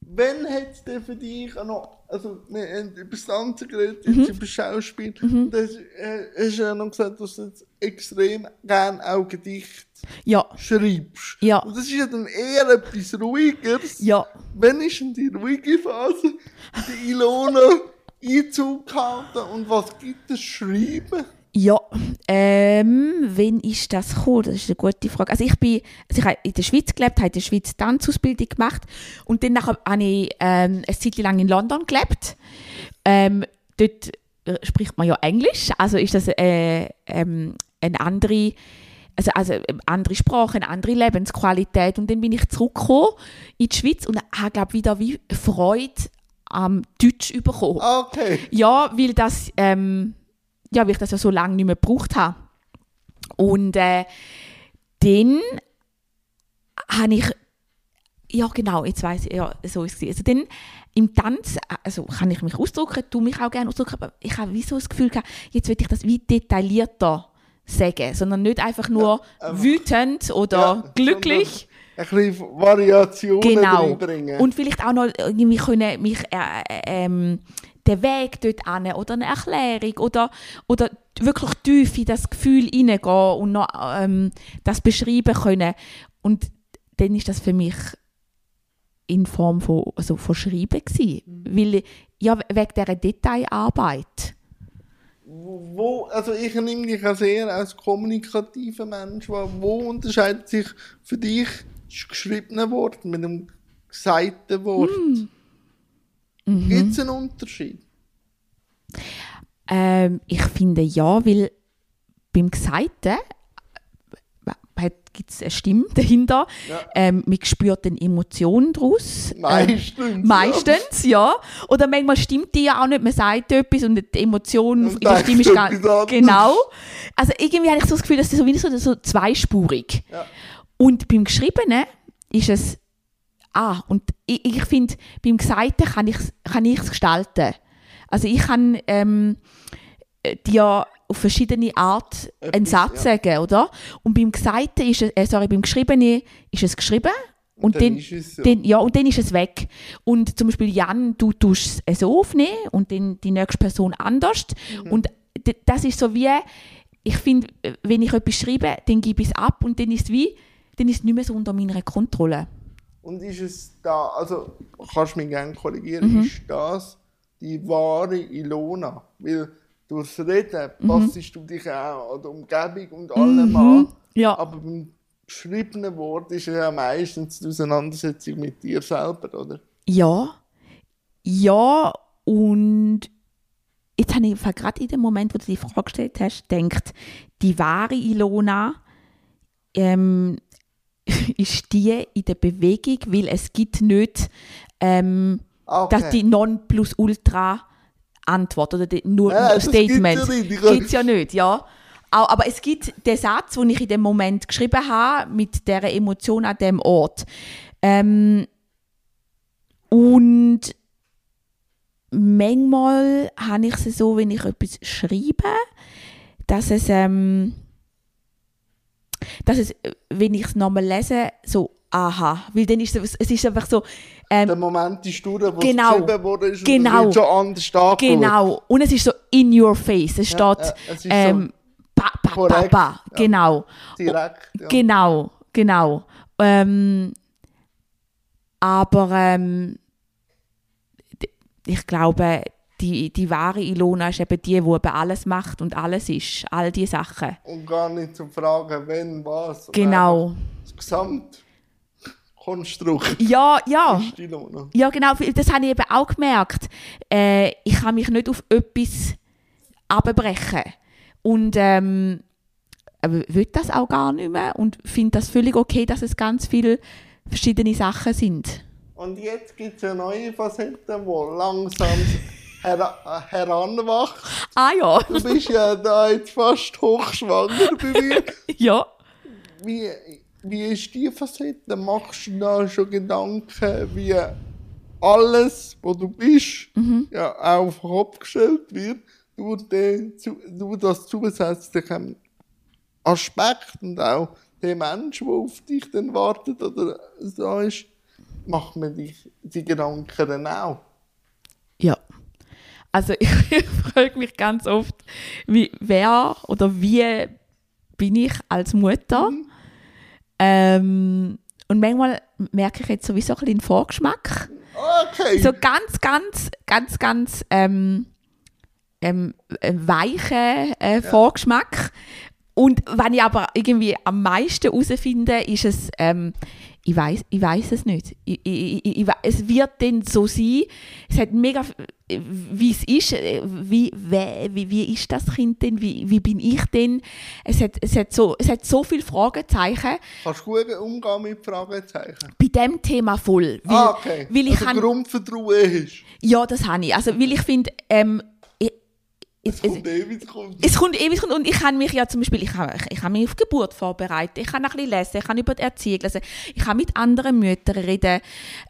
Speaker 1: Wenn hat es denn für dich auch noch, also wir haben über das Tanzen geredet,
Speaker 2: Mhm.
Speaker 1: jetzt über Schauspiel, und das äh, hast du ja noch gesagt, dass du jetzt extrem gerne auch Gedichte
Speaker 2: Ja,
Speaker 1: schreibst.
Speaker 2: Ja.
Speaker 1: Und das ist ja dann eher etwas Ruhigeres.
Speaker 2: ja.
Speaker 1: Wann ist denn die ruhige Phase, die Ilona Einzug gehalten und was gibt es Schreiben?
Speaker 2: Ja, ähm, wann ist das gekommen? Das ist eine gute Frage. Also ich bin, also ich habe in der Schweiz gelebt, habe in der Schweiz Tanzausbildung gemacht und dann nachher habe ich ähm, eine Zeit lang in London gelebt. Ähm, dort äh, spricht man ja Englisch, also ist das äh, ähm, eine andere, also, also eine andere Sprache, eine andere Lebensqualität. Und dann bin ich zurückgekommen in die Schweiz und habe, glaube wieder wie Freude am Deutsch bekommen.
Speaker 1: Okay.
Speaker 2: Ja, weil das, ähm, ja, weil ich das ja so lange nicht mehr gebraucht habe. Und äh, dann habe ich, ja genau, jetzt weiß ich, ja, so ist es. Also dann im Tanz, also kann ich mich ausdrücken, tu mich auch gerne ausdrücken, aber ich habe wie so das Gefühl gehabt, jetzt will ich das wie detaillierter sagen, sondern nicht einfach nur wütend oder
Speaker 1: Ja,
Speaker 2: glücklich.
Speaker 1: Ein bisschen Variationen
Speaker 2: Genau.
Speaker 1: reinbringen.
Speaker 2: Und vielleicht auch noch irgendwie können mich äh, äh, ähm, den Weg dort an oder eine Erklärung oder, oder wirklich tief in das Gefühl hineingehen und noch ähm, das beschreiben können. Und dann ist das für mich in Form von, also von Schreiben gewesen. Weil, ja, wegen dieser Detailarbeit.
Speaker 1: wo, also ich nehme dich auch sehr als kommunikativer Mensch wahr. Wo unterscheidet sich für dich das geschriebene Wort mit dem gesagten Wort?
Speaker 2: Mhm.
Speaker 1: Gibt es einen Unterschied?
Speaker 2: Ähm, ich finde ja, weil beim Gesagten gibt es eine Stimme dahinter.
Speaker 1: Ja.
Speaker 2: Ähm, man spürt eine Emotion daraus.
Speaker 1: Meistens.
Speaker 2: Ähm, meistens, ja. Oder manchmal stimmt die ja auch nicht. Man sagt etwas und die Emotion
Speaker 1: Und
Speaker 2: in der Stimme ist gar
Speaker 1: anderes.
Speaker 2: Genau. Also irgendwie habe ich so das Gefühl, dass das so, wie so, so zweispurig.
Speaker 1: Ja.
Speaker 2: Und beim Geschriebenen ist es ah und ich, ich finde beim Gesagten kann ich kann ich's gestalten. Also ich kann ähm, dir auf verschiedene Art einen
Speaker 1: Etwas,
Speaker 2: Satz
Speaker 1: ja.
Speaker 2: sagen, oder? Und beim Gesagten ist es, äh, sorry, beim Geschriebenen ist es geschrieben und,
Speaker 1: dann
Speaker 2: dann,
Speaker 1: ist es so.
Speaker 2: dann, ja, und dann ist es weg. Und zum Beispiel Jan, du tust es so aufnehmen und dann die nächste Person anders.
Speaker 1: Mhm.
Speaker 2: Und das ist so wie, ich finde, wenn ich etwas schreibe, dann gebe ich es ab und dann ist es wie, dann ist es nicht mehr so unter meiner Kontrolle.
Speaker 1: Und ist es da, also kannst du mich gerne korrigieren, ist das die wahre Ilona? Weil durchs Reden passest du dich auch an die Umgebung und allem an.
Speaker 2: Ja.
Speaker 1: Aber beim geschriebenen Wort ist ja meistens die Auseinandersetzung mit dir selber, oder?
Speaker 2: Ja. Ja, und jetzt habe ich gerade in dem Moment, wo du die Frage gestellt hast, gedacht, die wahre Ilona ähm, ist die in der Bewegung, weil es gibt nicht ähm,
Speaker 1: Ah, Okay.
Speaker 2: dass die Non-Plus-Ultra-Antwort oder die nur
Speaker 1: das
Speaker 2: Statement.
Speaker 1: nicht. Ich-
Speaker 2: Gibt's ja nicht, ja. Aber es gibt den Satz, den ich in dem Moment geschrieben habe, mit der Emotion an dem Ort. Ähm, und manchmal habe ich es so, wenn ich etwas schreibe, dass es, ähm, dass es, äh, wenn ich es nochmal lese, so, aha, weil dann ist es, es ist einfach so, ähm,
Speaker 1: Der Moment ist durch, wo
Speaker 2: Genau.
Speaker 1: es geschrieben wurde, ist
Speaker 2: Genau.
Speaker 1: und es wird schon anders angeschaut.
Speaker 2: Genau. Und es ist so in your face. Es steht
Speaker 1: ja, es
Speaker 2: ähm, pa, pa, pa,
Speaker 1: korrekt,
Speaker 2: pa.
Speaker 1: ja.
Speaker 2: Genau.
Speaker 1: Direkt, ja.
Speaker 2: Genau. Genau. Ähm, aber ähm, ich glaube, die, die wahre Ilona ist eben die, die eben alles macht und alles ist. All die Sachen.
Speaker 1: Und gar nicht zu fragen, wenn, was.
Speaker 2: Genau.
Speaker 1: Das Gesamtkonstrukt
Speaker 2: Ja, ja.
Speaker 1: ist Ilona.
Speaker 2: Ja, genau, das habe ich eben auch gemerkt. Äh, ich kann mich nicht auf etwas abbrechen. Und ähm, will das auch gar nicht mehr und finde das völlig okay, dass es ganz viele verschiedene Sachen sind.
Speaker 1: Und jetzt gibt es eine neue Facette, die langsam her heranwacht.
Speaker 2: Ah ja,
Speaker 1: Du bist ja da jetzt fast hochschwanger bei mir.
Speaker 2: ja.
Speaker 1: Wie, wie ist die Facette? Machst du da schon Gedanken, wie alles, wo du bist, ja, auch auf den Kopf gestellt wird, durch, den, durch das zusätzliche Aspekt und auch der Mensch, der auf dich dann wartet oder da ist, macht man dich die Gedanken dann auch.
Speaker 2: Ja. Also ich, frage mich ganz oft, wie, wer oder wie bin ich als Mutter? Ähm, und manchmal merke ich jetzt sowieso ein bisschen den Vorgeschmack.
Speaker 1: Okay.
Speaker 2: so ganz, ganz, ganz, ganz ähm, ähm, äh, weichen äh, Vorgeschmack. Und wenn ich aber irgendwie am meisten herausfinde, ist es, ähm, ich weiß ich weiß es nicht. Ich, ich, ich, es wird dann so sein. Es hat mega, wie es ist, äh, wie, wie, wie, ist das Kind denn, wie, wie bin ich denn? Es hat, es, hat so, es hat so viele Fragezeichen.
Speaker 1: Kannst du gut umgehen mit Fragezeichen?
Speaker 2: Bei dem Thema voll. Weil,
Speaker 1: ah, okay.
Speaker 2: weil ich
Speaker 1: also
Speaker 2: kann,
Speaker 1: Grundvertrauen ist.
Speaker 2: ja, das habe ich. Also, weil ich finde, ähm,
Speaker 1: Es
Speaker 2: es,
Speaker 1: kommt ewig, es kommt.
Speaker 2: es kommt. Ewig und ich kann mich ja zum Beispiel, ich kann, ich kann mich auf die Geburt vorbereiten, ich kann ein bisschen lesen, ich kann über die Erziehung lesen, ich kann mit anderen Müttern reden,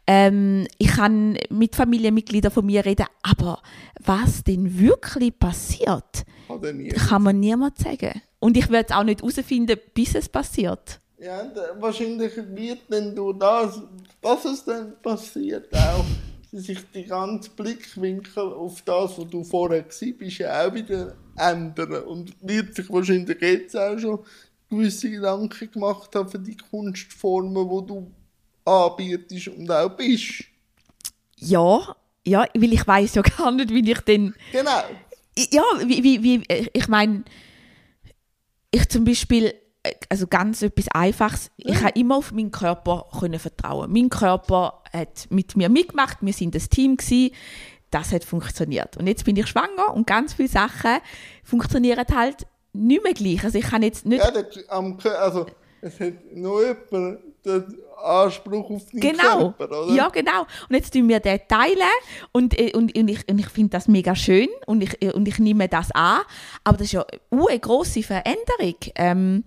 Speaker 2: ähm, ich kann mit Familienmitgliedern von mir reden, aber was denn wirklich passiert,
Speaker 1: er
Speaker 2: kann man niemand sagen. Und ich werde es auch nicht herausfinden, bis es passiert.
Speaker 1: Ja, wahrscheinlich wird dann durch das, was es dann passiert, auch sich die ganze Blickwinkel auf das, was du vorher gewesen bist, ja auch wieder ändern. Und wird sich wahrscheinlich jetzt auch schon gewisse Gedanken gemacht haben für die Kunstformen, die du anbietest und auch bist.
Speaker 2: Ja, ja, weil ich weiß ja gar nicht, wie ich denn
Speaker 1: Genau.
Speaker 2: ja, wie, wie, wie ich meine, ich zum Beispiel, äh, also ganz etwas Einfaches, ich habe immer auf meinen Körper können vertrauen. Mein Körper hat mit mir mitgemacht, wir sind das Team gewesen, das hat funktioniert. Und jetzt bin ich schwanger und ganz viele Sachen funktionieren halt nicht mehr gleich. Also ich kann jetzt nicht...
Speaker 1: Ja, der, also, es hat noch jemand den Anspruch auf deinen
Speaker 2: Genau,
Speaker 1: Körper, oder?
Speaker 2: ja genau. Und jetzt tun wir den teilen und, äh, und, und ich, und ich finde das mega schön und ich, äh, und ich nehme das an. Aber das ist ja eine grosse Veränderung, ähm,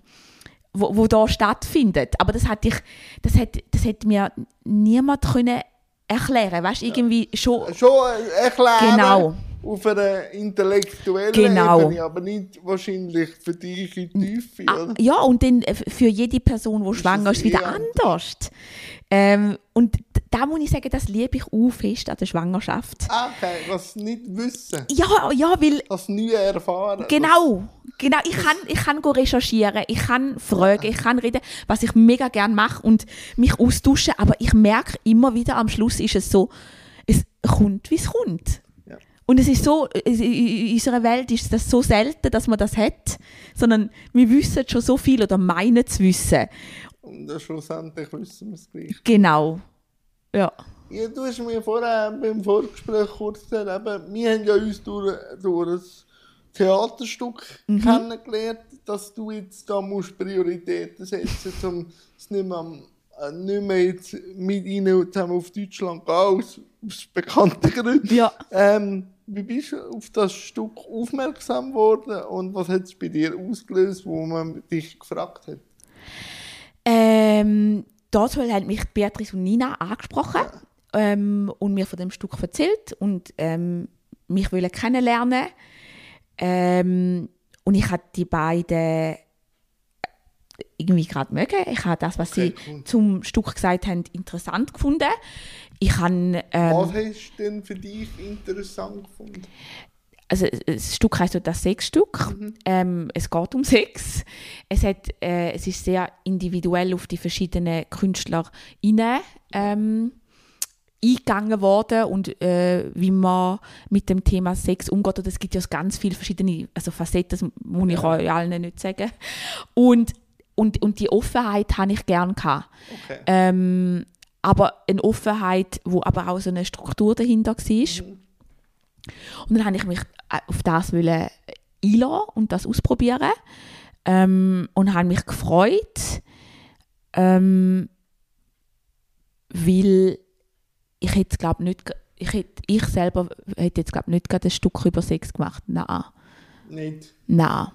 Speaker 2: wo, wo da stattfindet. Aber das hat, ich, das hat, das hat mir niemand können erklären weißt irgendwie schon...
Speaker 1: Schon erklären
Speaker 2: Genau.
Speaker 1: Auf einer intellektuellen
Speaker 2: Genau.
Speaker 1: Ebene, aber nicht wahrscheinlich für dich in die Tiefe,
Speaker 2: Ah,
Speaker 1: oder?
Speaker 2: ja, und dann äh, für jede Person, die schwanger ist, wieder anders. Ähm, und da muss ich sagen, das liebe ich auch fest an der Schwangerschaft.
Speaker 1: Ah, Okay, was nicht wissen,
Speaker 2: Ja, ja, weil
Speaker 1: das nie erfahren.
Speaker 2: Genau, genau. Ich kann, ich kann recherchieren, ich kann fragen, ich kann reden, was ich mega gerne mache und mich austauschen. Aber ich merke immer wieder, am Schluss ist es so, es kommt, wie es kommt. Und es ist so, in unserer Welt ist das so selten, dass man das hat, sondern wir wissen schon so viel oder meinen zu wissen.
Speaker 1: Und schlussendlich wissen wir es gleich.
Speaker 2: Genau. Ja.
Speaker 1: Ja, du hast mir vorher beim Vorgespräch kurz gesagt, wir haben ja uns durch, durch ein Theaterstück
Speaker 2: Mhm.
Speaker 1: kennengelernt, dass du jetzt da musst Prioritäten setzen musst, um es nicht mehr, äh, nicht mehr jetzt mit ihnen zusammen auf Deutschland zu gehen, aus, aus bekannten Gründen.
Speaker 2: Ja.
Speaker 1: Ähm, wie bist du auf das Stück aufmerksam geworden und was hat es bei dir ausgelöst, wo man dich gefragt hat?
Speaker 2: Ähm, dazu haben mich Beatrice und Nina angesprochen ähm, und mir von dem Stück erzählt und ähm, mich wollen kennenlernen. Ähm, und ich habe die beiden irgendwie gerade mögen. Ich habe das, was
Speaker 1: Okay,
Speaker 2: sie
Speaker 1: cool.
Speaker 2: zum Stück gesagt haben, interessant gefunden. Ich habe ähm,
Speaker 1: Was hast du denn für dich interessant gefunden?
Speaker 2: also das Stück heißt so das Sexstück. Ähm, es geht um Sex. Es, hat, äh, es ist sehr individuell auf die verschiedenen KünstlerInnen ähm, eingegangen worden und äh, wie man mit dem Thema Sex umgeht. Und es gibt ja ganz viele verschiedene also Facetten, das muss ich euch allen nicht sagen. Und, und, und die Offenheit habe ich gerne.
Speaker 1: Okay.
Speaker 2: Ähm, aber eine Offenheit, wo aber auch so eine Struktur dahinter war. Und dann habe ich mich äh, auf das einlassen und das ausprobieren. Ähm, und habe mich gefreut, ähm, weil ich hätte glaube nicht, ich, hätte, ich selber hätte jetzt glaube nicht gerade ein Stück über Sex gemacht. Nein,
Speaker 1: Nicht.
Speaker 2: nein.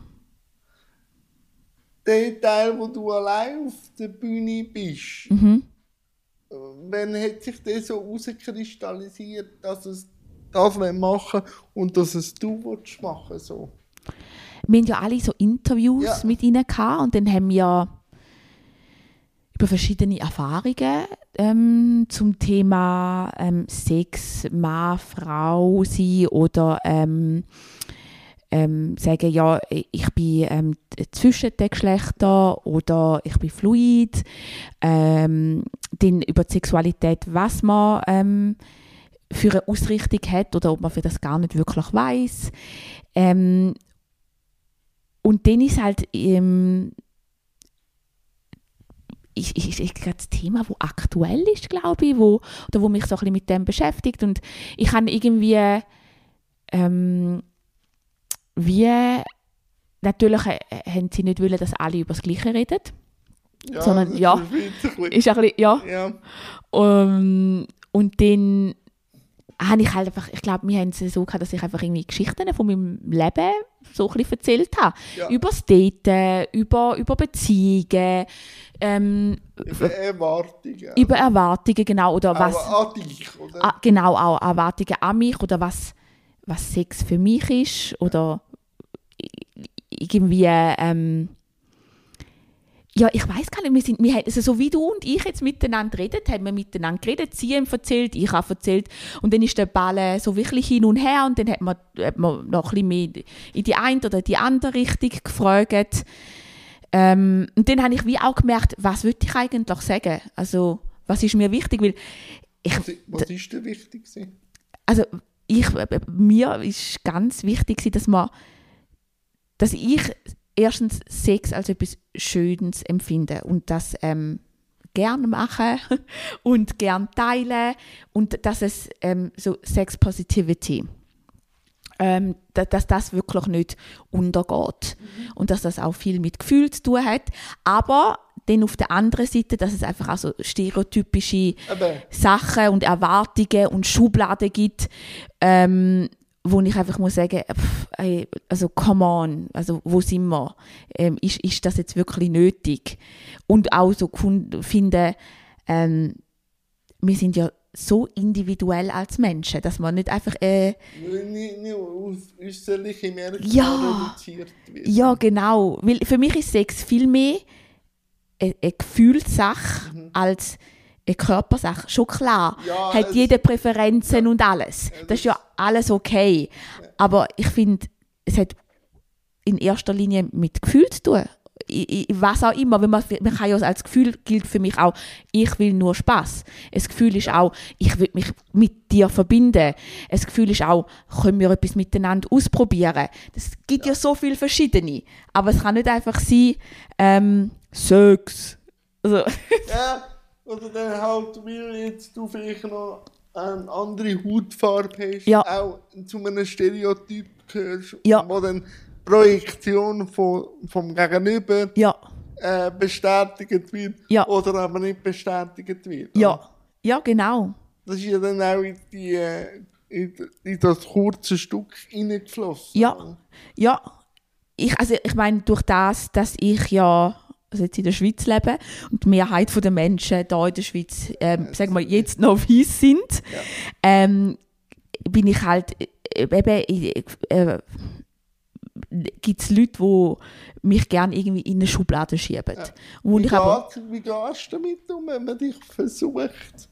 Speaker 1: Der Teil, wo du allein auf der Bühne bist,
Speaker 2: Mhm.
Speaker 1: Wann hat sich das so herauskristallisiert, dass es das will machen und dass es du willst machen so?
Speaker 2: wir haben ja alle so Interviews
Speaker 1: Ja.
Speaker 2: mit ihnen gehabt und dann haben wir über verschiedene Erfahrungen ähm, zum Thema ähm, Sex, Mann, Frau sein oder ähm, ähm, sagen, ja, ich bin ähm, zwischen den Geschlechtern oder ich bin fluid. Ähm, dann über die Sexualität, was man ähm, für eine Ausrichtung hat oder ob man für das gar nicht wirklich weiß. Ähm, und dann ist halt ähm, ich, ich, gerade das Thema, wo aktuell ist, glaube ich, wo, oder wo mich so ein bisschen mit dem beschäftigt. Und ich habe irgendwie ähm, wie natürlich äh, haben sie nicht wollen, dass alle über das Gleiche reden.
Speaker 1: Ja,
Speaker 2: Sondern, ja.
Speaker 1: ist
Speaker 2: ein bisschen, ja.
Speaker 1: Ja,
Speaker 2: Ähm, und dann habe ich halt einfach, ich glaube, wir haben es so gehabt, dass ich einfach irgendwie Geschichten von meinem Leben so ein bisschen erzählt habe.
Speaker 1: Ja.
Speaker 2: Über das Daten, über, über Beziehungen, ähm,
Speaker 1: über Erwartungen.
Speaker 2: über Erwartungen, genau, oder was,
Speaker 1: an dich, oder?
Speaker 2: ah, genau, auch Erwartungen an mich, oder was, was Sex für mich ist, oder irgendwie, ähm, ja, ich weiß gar nicht, wir sind, wir haben, also so wie du und ich jetzt miteinander redet, haben wir miteinander geredet, sie haben erzählt, ich habe erzählt und dann ist der Ball äh, so wirklich hin und her und dann hat man, hat man noch ein bisschen mehr in die eine oder die andere Richtung gefragt. Ähm, und dann habe ich wie auch gemerkt, was würde ich eigentlich sagen? Also, was ist mir wichtig, weil ich,
Speaker 1: Was, was ist dir wichtig?
Speaker 2: also ich, äh, mir ist ganz wichtig, dass man, dass ich erstens Sex als etwas Schönes empfinde und das ähm, gerne mache und gern teile und dass es ähm, so Sex Positivity ähm, da- dass das wirklich nicht untergeht und dass das auch viel mit Gefühl zu tun hat, aber dann auf der anderen Seite, dass es einfach auch so stereotypische
Speaker 1: Aber
Speaker 2: Sachen und Erwartungen und Schubladen gibt, ähm, wo ich einfach muss sagen, pff, ey, also come on, also wo sind wir? Ähm, ist, ist das jetzt wirklich nötig? Und auch so gefund- finde, ähm, wir sind ja so individuell als Menschen, dass man nicht einfach, äh,
Speaker 1: nicht, nicht auf äußerliche Merkmale
Speaker 2: Ja.
Speaker 1: reduziert wird.
Speaker 2: ja genau, weil für mich ist Sex viel mehr eine, eine Gefühlssache als eine Körpersache. Schon klar,
Speaker 1: Ja,
Speaker 2: hat
Speaker 1: es-
Speaker 2: jede Präferenzen und alles. Das ist ja alles okay. Aber ich finde, es hat in erster Linie mit Gefühl zu tun. Was auch immer, wenn man, man kann ja als Gefühl gilt für mich auch, ich will nur Spaß. Das Gefühl ist auch, ich will mich mit dir verbinden. Das Gefühl ist auch, können wir etwas miteinander ausprobieren. Es gibt ja. so viele verschiedene, aber es kann nicht einfach sein, ähm, Sex. Also,
Speaker 1: Ja, oder dann halt, weil jetzt du vielleicht noch eine andere Hautfarbe hast,
Speaker 2: Ja.
Speaker 1: auch zu einem Stereotyp gehörst,
Speaker 2: Ja.
Speaker 1: wo dann Projektion von, vom Gegenüber
Speaker 2: ja,
Speaker 1: äh, bestätigt wird
Speaker 2: Ja.
Speaker 1: oder aber nicht bestätigt wird.
Speaker 2: ja, ja, genau.
Speaker 1: Das ist ja dann auch in, die, äh, in, in das kurze Stück hineingeflossen.
Speaker 2: Ja, ja. Ich, also ich meine, durch das, dass ich ja also jetzt in der Schweiz lebe und die Mehrheit der Menschen da in der Schweiz, ähm, sagen wir jetzt noch weiß sind, ähm, bin ich halt äh, eben, äh, gibt es Leute, die mich gerne irgendwie in eine Schublade schieben. Und
Speaker 1: Wie,
Speaker 2: ich aber,
Speaker 1: geht, wie gehst du damit um, wenn man dich versucht,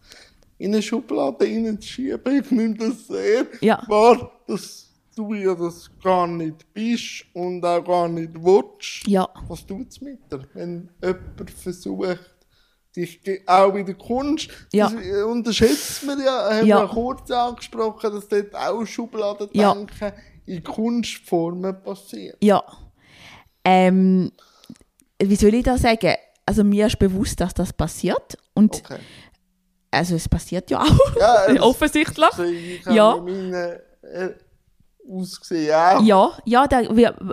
Speaker 1: in eine Schublade reinzuschieben? Ich nehme das sehr
Speaker 2: Ja.
Speaker 1: wahr, dass du ja das gar nicht bist und auch gar nicht willst.
Speaker 2: ja,
Speaker 1: Was tut es mit dir, wenn jemand versucht, dich auch in der Kunst,
Speaker 2: Ja.
Speaker 1: das äh, unterschätzt man ja, haben
Speaker 2: Ja.
Speaker 1: wir kurz angesprochen, dass dort auch Schubladen
Speaker 2: Ja.
Speaker 1: in Kunstformen passiert.
Speaker 2: ja. Ähm, wie soll ich das sagen? Also mir ist bewusst, dass das passiert und
Speaker 1: Okay.
Speaker 2: also es passiert ja auch,
Speaker 1: Ja,
Speaker 2: offensichtlich.
Speaker 1: Also ich
Speaker 2: Ja.
Speaker 1: mit meinen äh, ausgesehen auch.
Speaker 2: Ja, ja, da,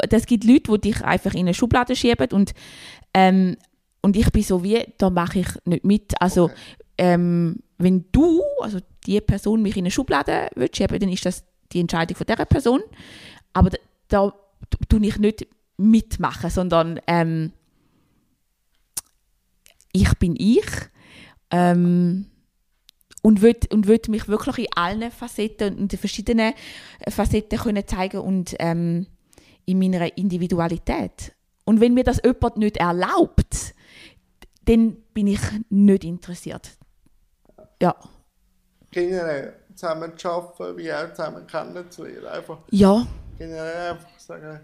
Speaker 2: das gibt Leute, die dich einfach in eine Schublade schieben und, ähm, und ich bin so wie, da mache ich nicht mit. Also
Speaker 1: Okay.
Speaker 2: ähm, wenn du, also die Person mich in eine Schublade willst schieben, dann ist das die Entscheidung von dieser Person. Aber da, da tue ich nicht mitmachen, sondern ähm, ich bin ich ähm, und will, und will mich wirklich in allen Facetten und in verschiedenen Facetten können zeigen und ähm, in meiner Individualität. Und wenn mir das jemand nicht erlaubt, dann bin ich nicht interessiert. Ja,
Speaker 1: Generell zusammen zu arbeiten, wie auch zusammen kennenzulernen. Einfach
Speaker 2: ja,
Speaker 1: generell einfach sagen,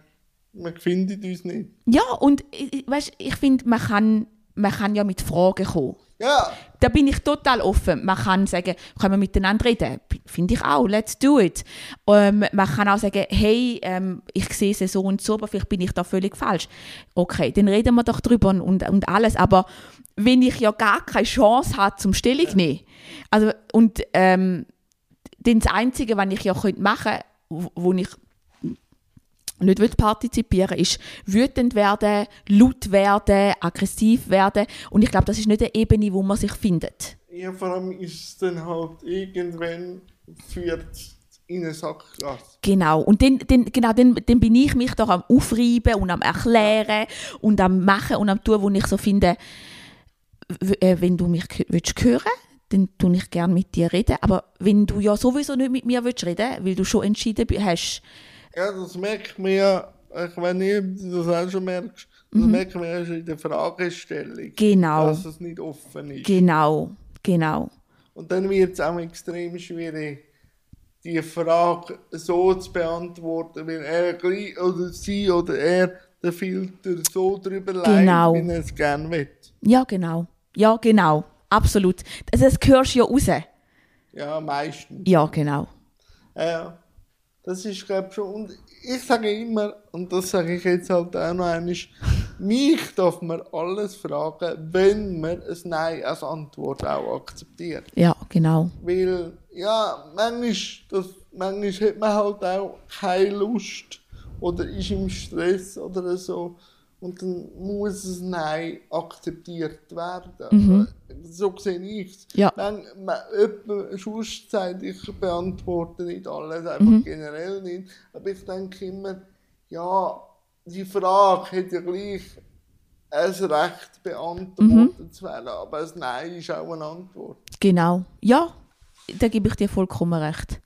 Speaker 1: man findet uns nicht.
Speaker 2: ja. Und ich- ich- weißt, ich finde, man kann, man kann ja mit Fragen kommen.
Speaker 1: Ja,
Speaker 2: da bin ich total offen. Man kann sagen, können wir miteinander reden? Finde ich auch, let's do it. Ähm, man kann auch sagen, hey, ähm, ich sehe es so und so, aber vielleicht bin ich da völlig falsch. Okay, dann reden wir doch drüber und, und, alles. Aber wenn ich ja gar keine Chance habe zum Stellung nehmen, also und ähm, das Einzige, was ich ja machen könnte, wo ich nicht will partizipieren ist wütend werden, laut werden, aggressiv werden. Und ich glaube, das ist nicht eine Ebene, wo man sich findet.
Speaker 1: ja, vor allem ist es dann halt irgendwann führt in eine Sackgasse.
Speaker 2: Genau. Und dann, dann, genau, dann, dann bin ich mich doch am Aufreiben und am Erklären und am Machen und am Tun, wo ich so finde, äh, wenn du mich willst hören dann tue ich gerne mit dir reden. Aber wenn du ja sowieso nicht mit mir willst reden, weil du schon entschieden hast,
Speaker 1: Ja, das merkt man ja, ich ob du das auch schon merkst, das merkt man ja schon in der Fragestellung,
Speaker 2: Mhm. Genau.
Speaker 1: dass es nicht offen ist.
Speaker 2: genau, genau.
Speaker 1: Und dann wird es auch extrem schwierig, die Frage so zu beantworten, weil er gleich oder sie oder er den Filter so drüber
Speaker 2: Genau.
Speaker 1: legt, wie er es gerne will.
Speaker 2: Ja, genau. Ja, genau. Absolut. Also das hörst du ja raus.
Speaker 1: Ja, meistens.
Speaker 2: Ja, genau.
Speaker 1: Ja, das ist, glaube schon. Und ich sage immer, und das sage ich jetzt halt auch noch einmal, mich darf man alles fragen, wenn man ein Nein als Antwort auch akzeptiert.
Speaker 2: Ja, genau.
Speaker 1: Weil, ja, manchmal, das, manchmal hat man halt auch keine Lust oder ist im Stress oder so. Und dann muss es Nein akzeptiert werden. So sehe ich es.
Speaker 2: Ja.
Speaker 1: Wenn man jemand sonst sagt, ich beantworte nicht alles, einfach generell nicht. Aber ich denke immer, ja, die Frage hat ja gleich ein Recht beantwortet zu werden. Aber ein Nein ist auch eine Antwort.
Speaker 2: Genau. Ja, da gebe ich dir vollkommen recht.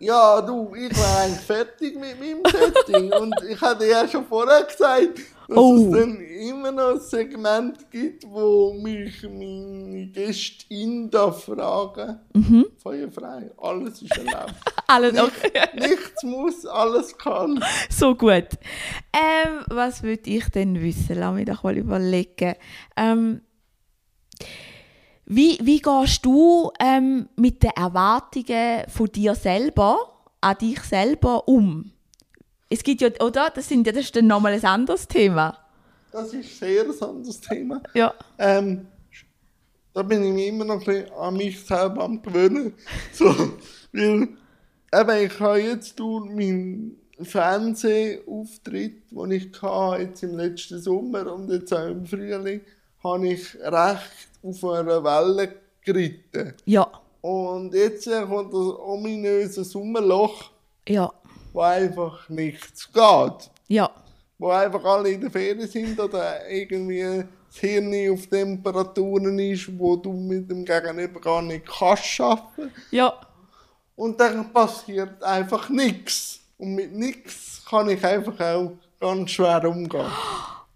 Speaker 1: Ja, du, ich war eigentlich fertig mit meinem Setting. und ich hatte ja schon vorher gesagt, dass
Speaker 2: Oh.
Speaker 1: es dann immer noch ein Segment gibt, wo mich meine Gästin da fragen.
Speaker 2: Mhm.
Speaker 1: Feuerfrei, alles ist erlaubt.
Speaker 2: Alles okay.
Speaker 1: Nichts muss, alles kann.
Speaker 2: So gut. Ähm, was würde ich denn wissen? Lass mich doch mal überlegen. Ähm, wie, wie gehst du ähm, mit den Erwartungen von dir selber an dich selber um? Es gibt ja, oder? Das, sind ja, das ist dann nochmal ein anderes Thema.
Speaker 1: Das ist sehr ein anderes Thema.
Speaker 2: Ja.
Speaker 1: Ähm, da bin ich immer noch ein bisschen an mich selber am gewöhnen. So, weil, eben, ich habe jetzt durch meinen Fernsehauftritt, den ich hatte, jetzt im letzten Sommer und jetzt auch im Frühling, habe ich recht auf einer Welle geritten.
Speaker 2: Ja.
Speaker 1: Und jetzt kommt das ominöse Sommerloch,
Speaker 2: Ja.
Speaker 1: Wo einfach nichts geht
Speaker 2: Ja.
Speaker 1: wo einfach alle in der Ferien sind oder irgendwie das Hirn auf Temperaturen ist, wo du mit dem Gegenüber gar nicht kannst arbeiten.
Speaker 2: Ja.
Speaker 1: Und dann passiert einfach nichts. Und mit nichts kann ich einfach auch ganz schwer umgehen.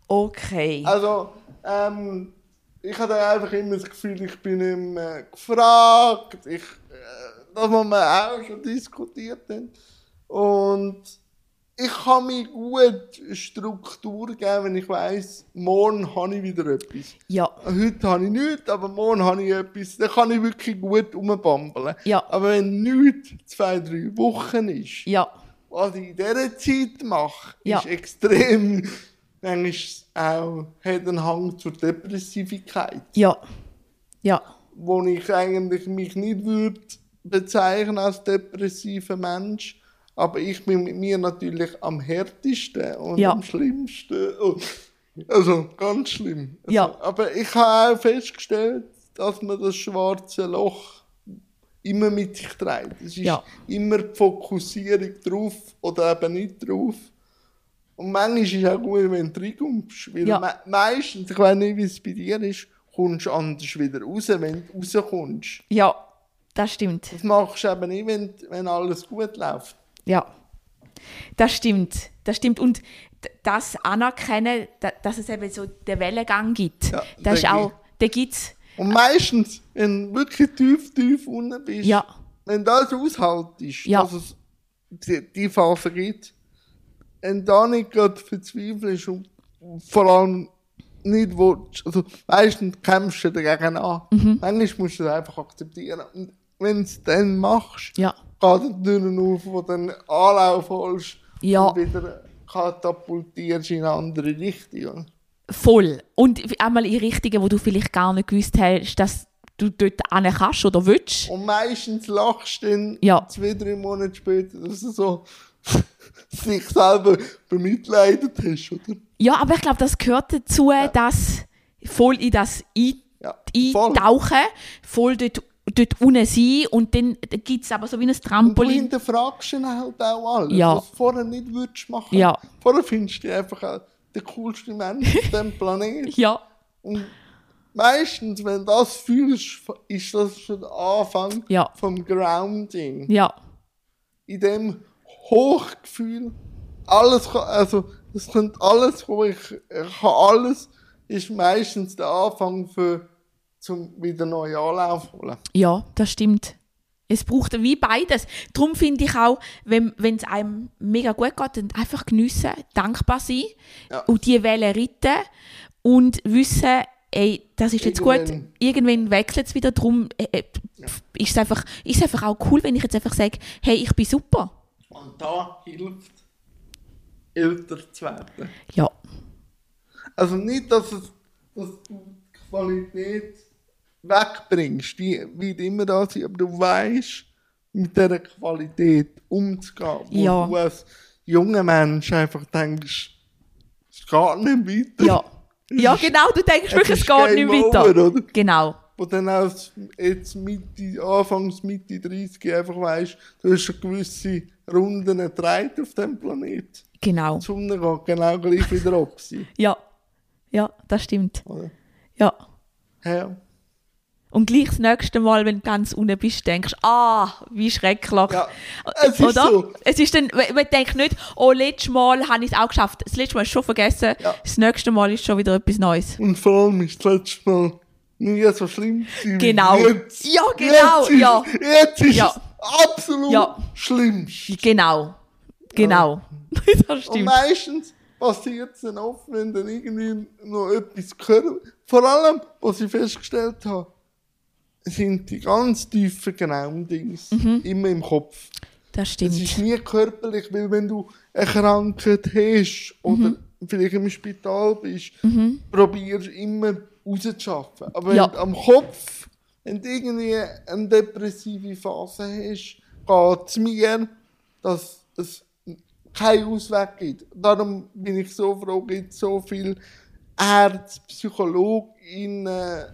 Speaker 2: Okay.
Speaker 1: Also, ähm, ich hatte einfach immer das Gefühl, ich bin mehr gefragt. Ich, äh, das, was wir auch schon diskutiert haben. Und ich kann mir gut Struktur geben, wenn ich weiss, morgen habe ich wieder etwas.
Speaker 2: Ja.
Speaker 1: Heute habe ich nichts, aber morgen habe ich etwas. Dann kann ich wirklich gut rumbambeln.
Speaker 2: Ja.
Speaker 1: Aber wenn nichts zwei, drei Wochen ist,
Speaker 2: Ja.
Speaker 1: was ich in dieser Zeit mache,
Speaker 2: Ja.
Speaker 1: ist extrem, manchmal auch, hat einen Hang zur Depressivität,
Speaker 2: Ja. Ja.
Speaker 1: wo ich eigentlich mich nicht würde bezeichnen als depressiver Mensch, aber ich bin mit mir natürlich am härtesten und
Speaker 2: Ja.
Speaker 1: am schlimmsten. Also ganz schlimm. Also,
Speaker 2: Ja.
Speaker 1: Aber ich habe auch festgestellt, dass man das schwarze Loch immer mit sich trägt. Es ist
Speaker 2: Ja.
Speaker 1: immer die Fokussierung drauf oder eben nicht drauf. Und manchmal ist es auch gut, wenn du reinkommst. Weil
Speaker 2: Ja.
Speaker 1: me meistens, ich weiß nicht, wie es bei dir ist, kommst du anders wieder raus, wenn du rauskommst.
Speaker 2: Ja. Das stimmt.
Speaker 1: Das machst du eben nicht, wenn, wenn alles gut läuft.
Speaker 2: Ja, das stimmt. Das stimmt. Und das Anerkennen, da- dass es eben so den Wellengang gibt,
Speaker 1: Ja,
Speaker 2: das ist auch, den gibt es.
Speaker 1: Und meistens, wenn du wirklich tief, tief unten bist,
Speaker 2: Ja.
Speaker 1: wenn das aushaltest,
Speaker 2: Ja.
Speaker 1: dass es die, die Phase gibt, wenn da nicht gerade verzweifelst und vor allem nicht willst, also meistens kämpfst du dagegen an.
Speaker 2: Mhm.
Speaker 1: Manchmal musst du es einfach akzeptieren. Und wenn du es dann machst,
Speaker 2: Ja.
Speaker 1: Geht die Türen auf, wo du dann Anlauf holst
Speaker 2: Ja.
Speaker 1: und wieder katapultierst in eine andere Richtung.
Speaker 2: Voll. Und einmal in Richtungen, wo du vielleicht gar nicht gewusst hast, dass du dort hin kannst oder willst.
Speaker 1: Und meistens lachst du dann
Speaker 2: Ja.
Speaker 1: zwei, drei Monate später, dass du so sich selber bemitleidet hast, oder?
Speaker 2: Ja, aber ich glaube, das gehört dazu, dass voll in das ein,
Speaker 1: Ja, voll.
Speaker 2: eintauchen, voll dort, dort unten sein und dann gibt es aber so wie ein
Speaker 1: Und du
Speaker 2: Trampolin.
Speaker 1: hinterfragst dann halt auch alles,
Speaker 2: Ja.
Speaker 1: was du vorher nicht würdest machen.
Speaker 2: Ja.
Speaker 1: Vorher findest du dich einfach der coolste Mensch auf diesem Planeten.
Speaker 2: Ja,
Speaker 1: Und meistens, wenn du das fühlst, ist das schon der Anfang
Speaker 2: Ja.
Speaker 1: vom Grounding.
Speaker 2: ja,
Speaker 1: in dem Hochgefühl, alles, kann- also es könnte alles kommen, ich, ich kann alles, ist meistens der Anfang für zum wieder neuen Anlauf holen.
Speaker 2: ja, das stimmt. Es braucht wie beides. Darum finde ich auch, wenn es einem mega gut geht, dann einfach geniessen, dankbar sein
Speaker 1: Ja.
Speaker 2: und die Welle reiten und wissen, ey, das ist jetzt gut,
Speaker 1: Irgendwann.
Speaker 2: irgendwann wechselt es wieder, darum äh, äh, ist, es einfach, ist einfach auch cool, wenn ich jetzt einfach sage, hey, ich bin super.
Speaker 1: Und da hilft, älter zu werden.
Speaker 2: Ja,
Speaker 1: Also nicht, dass, es, dass du die Qualität wegbringst, die wird immer da sein, aber du weißt, mit dieser Qualität umzugehen. Wo
Speaker 2: Ja.
Speaker 1: du als junger Mensch einfach denkst, es geht nicht weiter.
Speaker 2: ja. Ja, genau, du denkst wirklich, es geht nicht weiter.
Speaker 1: over, oder?
Speaker 2: Genau,
Speaker 1: Wo dann als jetzt Mitte, Anfangs Mitte 30 einfach weißt, du hast eine gewisse Runden gedreht auf dem Planet.
Speaker 2: genau.
Speaker 1: Die Sonne geht genau gleich wieder ab.
Speaker 2: Ja, ja, das stimmt.
Speaker 1: Oder?
Speaker 2: Ja.
Speaker 1: Ja.
Speaker 2: Und gleich das nächste Mal, wenn du ganz unten bist, denkst ah, wie schrecklich.
Speaker 1: Ja, es ist
Speaker 2: Oder?
Speaker 1: so.
Speaker 2: Es ist dann, man denkt nicht, oh, letztes Mal habe ich es auch geschafft. Das letzte Mal ist schon vergessen.
Speaker 1: Ja.
Speaker 2: Das nächste Mal ist schon wieder etwas Neues.
Speaker 1: Und vor allem ist das letzte Mal nie so schlimm gewesen.
Speaker 2: Genau.
Speaker 1: Jetzt.
Speaker 2: Ja, genau,
Speaker 1: Jetzt ist,
Speaker 2: ja.
Speaker 1: Jetzt ist
Speaker 2: Ja.
Speaker 1: es absolut
Speaker 2: Ja.
Speaker 1: schlimmst.
Speaker 2: Genau. Genau. das
Speaker 1: Und
Speaker 2: stimmt.
Speaker 1: meistens passiert es dann oft, wenn dann irgendwie noch etwas gehört. Vor allem, was ich festgestellt habe, sind die ganz tiefen genauen Dings
Speaker 2: Mhm.
Speaker 1: immer im Kopf.
Speaker 2: Das
Speaker 1: Es
Speaker 2: stimmt.
Speaker 1: ist nie körperlich, weil wenn du eine Krankheit hast oder
Speaker 2: Mhm.
Speaker 1: vielleicht im Spital bist, probierst du immer rauszuschaffen. Aber wenn
Speaker 2: Ja.
Speaker 1: du am Kopf, wenn du irgendwie eine depressive Phase hast, geht es mir, dass es keinen Ausweg gibt. Darum bin ich so froh, gibt es so viele Ärzte, Psychologinnen.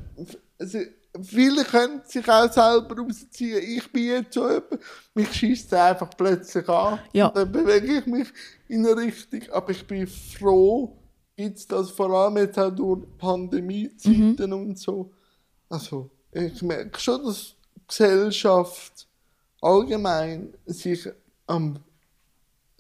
Speaker 1: Viele können sich auch selber rausziehen. Ich bin jetzt so jemand, mich schießt es einfach plötzlich an.
Speaker 2: Ja.
Speaker 1: Und dann bewege ich mich in eine Richtung. Aber ich bin froh, gibt es das vor allem jetzt auch durch Pandemiezeiten und so. Also, ich merke schon, dass die Gesellschaft allgemein sich am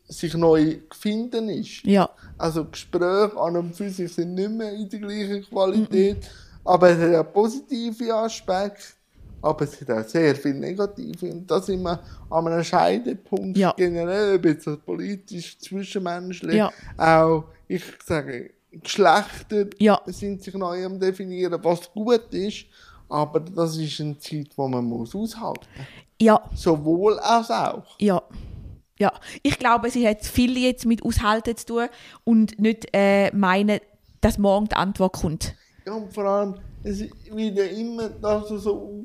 Speaker 1: sich neu finden ist.
Speaker 2: Ja.
Speaker 1: Also Gespräche an und für sich sind nicht mehr in der gleichen Qualität, aber es hat einen positiven Aspekt, aber es hat auch sehr viel negative. Und da sind wir an einem Scheidepunkt
Speaker 2: Ja.
Speaker 1: generell, ob jetzt das politisch, zwischenmenschlich,
Speaker 2: Ja.
Speaker 1: auch, ich sage, Geschlechter
Speaker 2: Ja.
Speaker 1: sind sich neu am definieren, was gut ist, aber das ist eine Zeit, die man muss aushalten muss.
Speaker 2: Ja.
Speaker 1: Sowohl als auch.
Speaker 2: Ja. Ja. Ich glaube, es hat viel jetzt mit Aushalten zu tun und nicht äh, meinen, dass morgen die Antwort kommt.
Speaker 1: Ja, und vor allem, es wird ja immer das so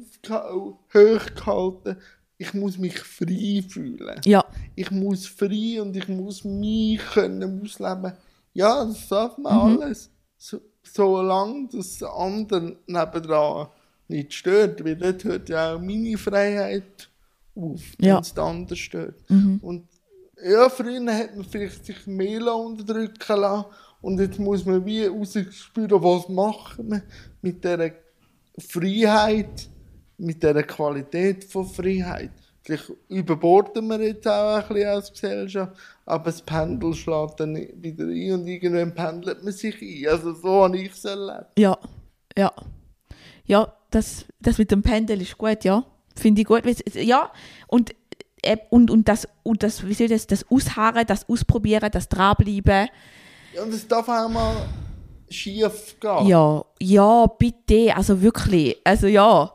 Speaker 1: hochgehalten, ich muss mich frei fühlen.
Speaker 2: Ja.
Speaker 1: Ich muss frei und ich muss mich können ausleben. Ja, das darf man
Speaker 2: Mhm.
Speaker 1: alles. So, solange das den anderen nebendran nicht stört, weil dort hört ja auch meine Freiheit auf,
Speaker 2: Ja. Mhm.
Speaker 1: wenn es den anderen stört. Und ja, früher hat man vielleicht sich mehr unterdrücken lassen und jetzt muss man wie rausspüren, was machen wir mit dieser Freiheit, mit dieser Qualität von Freiheit. Vielleicht überborden wir jetzt auch ein bisschen als Gesellschaft, aber das Pendel schlägt dann wieder ein und irgendwann pendelt man sich ein. Also so habe ich es erlebt.
Speaker 2: Ja. Ja. Ja, das, das mit dem Pendel ist gut, ja. Finde ich gut. Ja, und, äh, und, und, das, und das, wie soll das, das Ausharren, das Ausprobieren, das Dranbleiben.
Speaker 1: Ja, und es darf auch mal schief gehen.
Speaker 2: Ja, ja, bitte, also wirklich, also ja.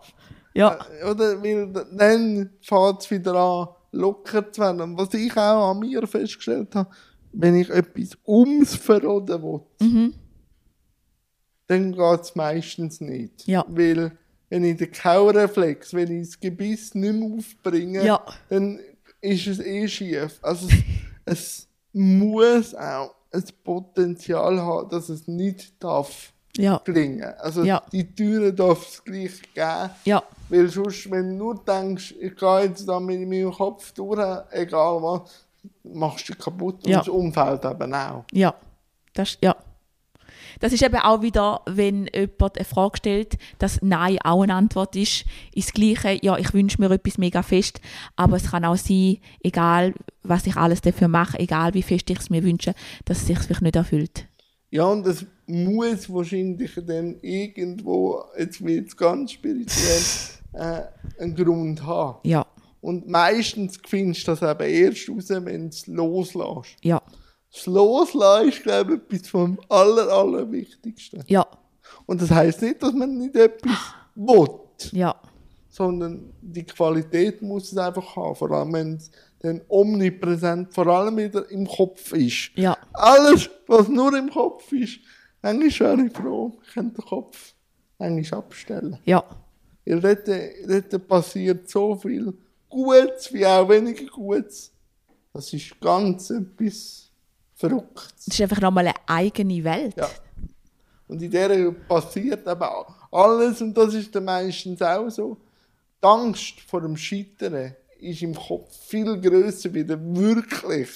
Speaker 2: Ja,
Speaker 1: Oder? Weil dann fängt es wieder an, locker zu werden. Und was ich auch an mir festgestellt habe, wenn ich etwas ums Verroden will,
Speaker 2: Mhm.
Speaker 1: dann geht es meistens nicht.
Speaker 2: Ja.
Speaker 1: Weil, wenn ich den Kaureflex, wenn ich das Gebiss nicht mehr aufbringe,
Speaker 2: Ja.
Speaker 1: dann ist es eh schief. Also es, es muss auch ein Potenzial haben, dass es nicht darf
Speaker 2: ja,
Speaker 1: gelingen. Also
Speaker 2: Ja.
Speaker 1: die Türen darf es gleich geben.
Speaker 2: ja,
Speaker 1: Weil sonst, wenn du nur denkst, ich gehe jetzt da mit meinem Kopf durch, egal was, machst du dich kaputt
Speaker 2: Ja.
Speaker 1: und das Umfeld eben auch.
Speaker 2: ja. Das, ja. Das ist eben auch wieder, wenn jemand eine Frage stellt, dass Nein auch eine Antwort ist, ist das Gleiche, ja, ich wünsche mir etwas mega fest, aber es kann auch sein, egal was ich alles dafür mache, egal wie fest ich es mir wünsche, dass es sich vielleicht nicht erfüllt.
Speaker 1: Ja, und das muss wahrscheinlich dann irgendwo, jetzt wird es ganz spirituell, äh, einen Grund haben.
Speaker 2: Ja,
Speaker 1: Und meistens findest du das eben erst raus, wenn du es loslässt.
Speaker 2: ja,
Speaker 1: Das Loslassen ist, glaube ich, etwas vom aller, Allerwichtigsten.
Speaker 2: ja,
Speaker 1: Und das heißt nicht, dass man nicht etwas will,
Speaker 2: Ja.
Speaker 1: sondern die Qualität muss es einfach haben. Vor allem, wenn es dann omnipräsent, vor allem wieder im Kopf ist.
Speaker 2: Ja.
Speaker 1: Alles, was nur im Kopf ist, manchmal wäre ich froh, ich könnte den Kopf manchmal abstellen.
Speaker 2: Ja.
Speaker 1: Weil dort, dort passiert so viel Gutes wie auch weniger Gutes. Das ist ganz etwas Verrücktes.
Speaker 2: Das ist einfach nochmal eine eigene Welt.
Speaker 1: Ja. Und in der passiert eben alles und das ist dann meistens auch so. Die Angst vor dem Scheitern ist im Kopf viel grösser wieder wirklich,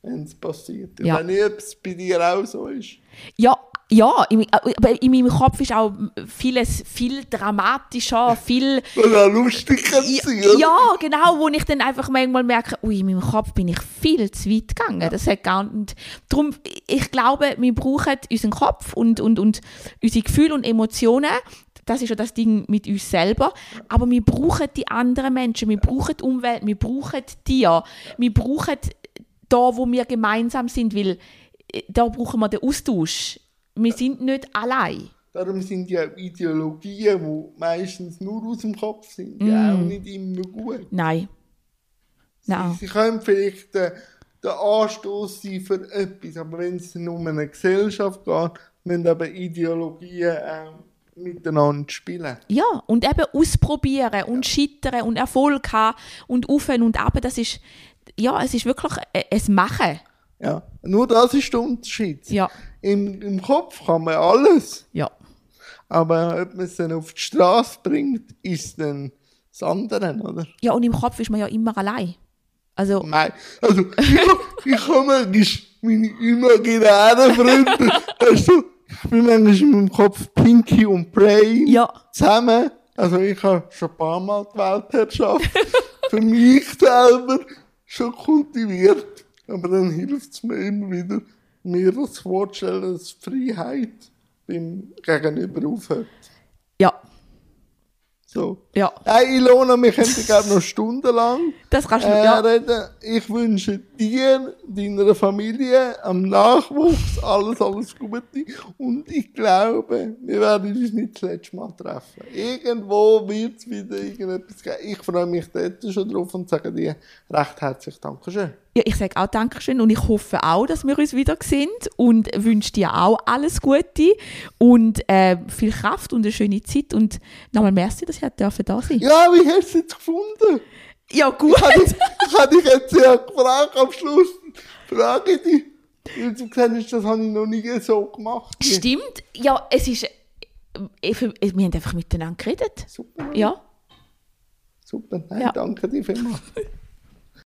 Speaker 1: wenn es passiert. Ich
Speaker 2: Ja.
Speaker 1: weiß nicht, ob es bei dir auch so ist.
Speaker 2: Ja, ja, in, aber in meinem Kopf ist auch vieles viel dramatischer, viel...
Speaker 1: Oder auch lustig
Speaker 2: Ja, ja, genau, wo ich dann einfach manchmal merke, ui, in meinem Kopf bin ich viel zu weit gegangen. Das hat gar nicht... Darum, ich glaube, wir brauchen unseren Kopf und, und, und unsere Gefühle und Emotionen. Das ist ja das Ding mit uns selber. Aber wir brauchen die anderen Menschen, wir brauchen die Umwelt, wir brauchen Tiere, wir brauchen da, wo wir gemeinsam sind, weil äh, da brauchen wir den Austausch. Wir sind nicht allein.
Speaker 1: Darum sind ja Ideologien, die meistens nur aus dem Kopf sind,
Speaker 2: Mm.
Speaker 1: ja auch nicht immer gut.
Speaker 2: Nein. Nein.
Speaker 1: Sie, sie können vielleicht den, den Anstoß sein für etwas, aber wenn es nur um eine Gesellschaft geht, müssen eben Ideologien ähm, miteinander spielen.
Speaker 2: Ja, und eben ausprobieren und scheitern und Erfolg haben und auf und ab, das ist, ja, es ist wirklich e- ein Machen.
Speaker 1: Ja. Nur das ist der Unterschied.
Speaker 2: Ja.
Speaker 1: Im, Im Kopf kann man alles,
Speaker 2: Ja.
Speaker 1: aber ob man es dann auf die Straße bringt, ist dann das andere, oder?
Speaker 2: Ja, und im Kopf ist man ja immer allein. Also,
Speaker 1: Nein, also ich, ich habe manchmal meine imaginären Freunde, du, ich bin manchmal in meinem Kopf Pinky und Brain
Speaker 2: ja,
Speaker 1: zusammen. Also ich habe schon ein paar Mal die Weltherrschaft für mich selber schon kultiviert, aber dann hilft es mir immer wieder, mir das vorzustellen, dass Freiheit beim Gegenüber aufhört.
Speaker 2: ja,
Speaker 1: So.
Speaker 2: Ja.
Speaker 1: Hey Ilona, wir könnten glaube noch stundenlang
Speaker 2: Das kannst du,
Speaker 1: äh,
Speaker 2: ja.
Speaker 1: reden. Ich wünsche dir, deiner Familie, am Nachwuchs alles, alles Gute. Und ich glaube, wir werden uns nicht das letzte Mal treffen. Irgendwo wird es wieder irgendetwas geben. Ich freue mich dort schon drauf und sage dir recht herzlich Dankeschön.
Speaker 2: ja. Ich sage auch Dankeschön und ich hoffe auch, dass wir uns wieder sehen und wünsche dir auch alles Gute und äh, viel Kraft und eine schöne Zeit und nochmal merci, dass ich dürfen da sein.
Speaker 1: Ja, wie hast du es jetzt gefunden?
Speaker 2: Ja, gut.
Speaker 1: Ich habe dich- ich habe dich jetzt ja gefragt am Schluss. Frage dich. Weil du gesagt hast, das habe ich noch nie so gemacht.
Speaker 2: Stimmt. Ja, es ist. äh, für- Wir haben einfach miteinander geredet.
Speaker 1: Super.
Speaker 2: Ja.
Speaker 1: Super. Nein,
Speaker 2: Ja.
Speaker 1: Danke dir vielmals.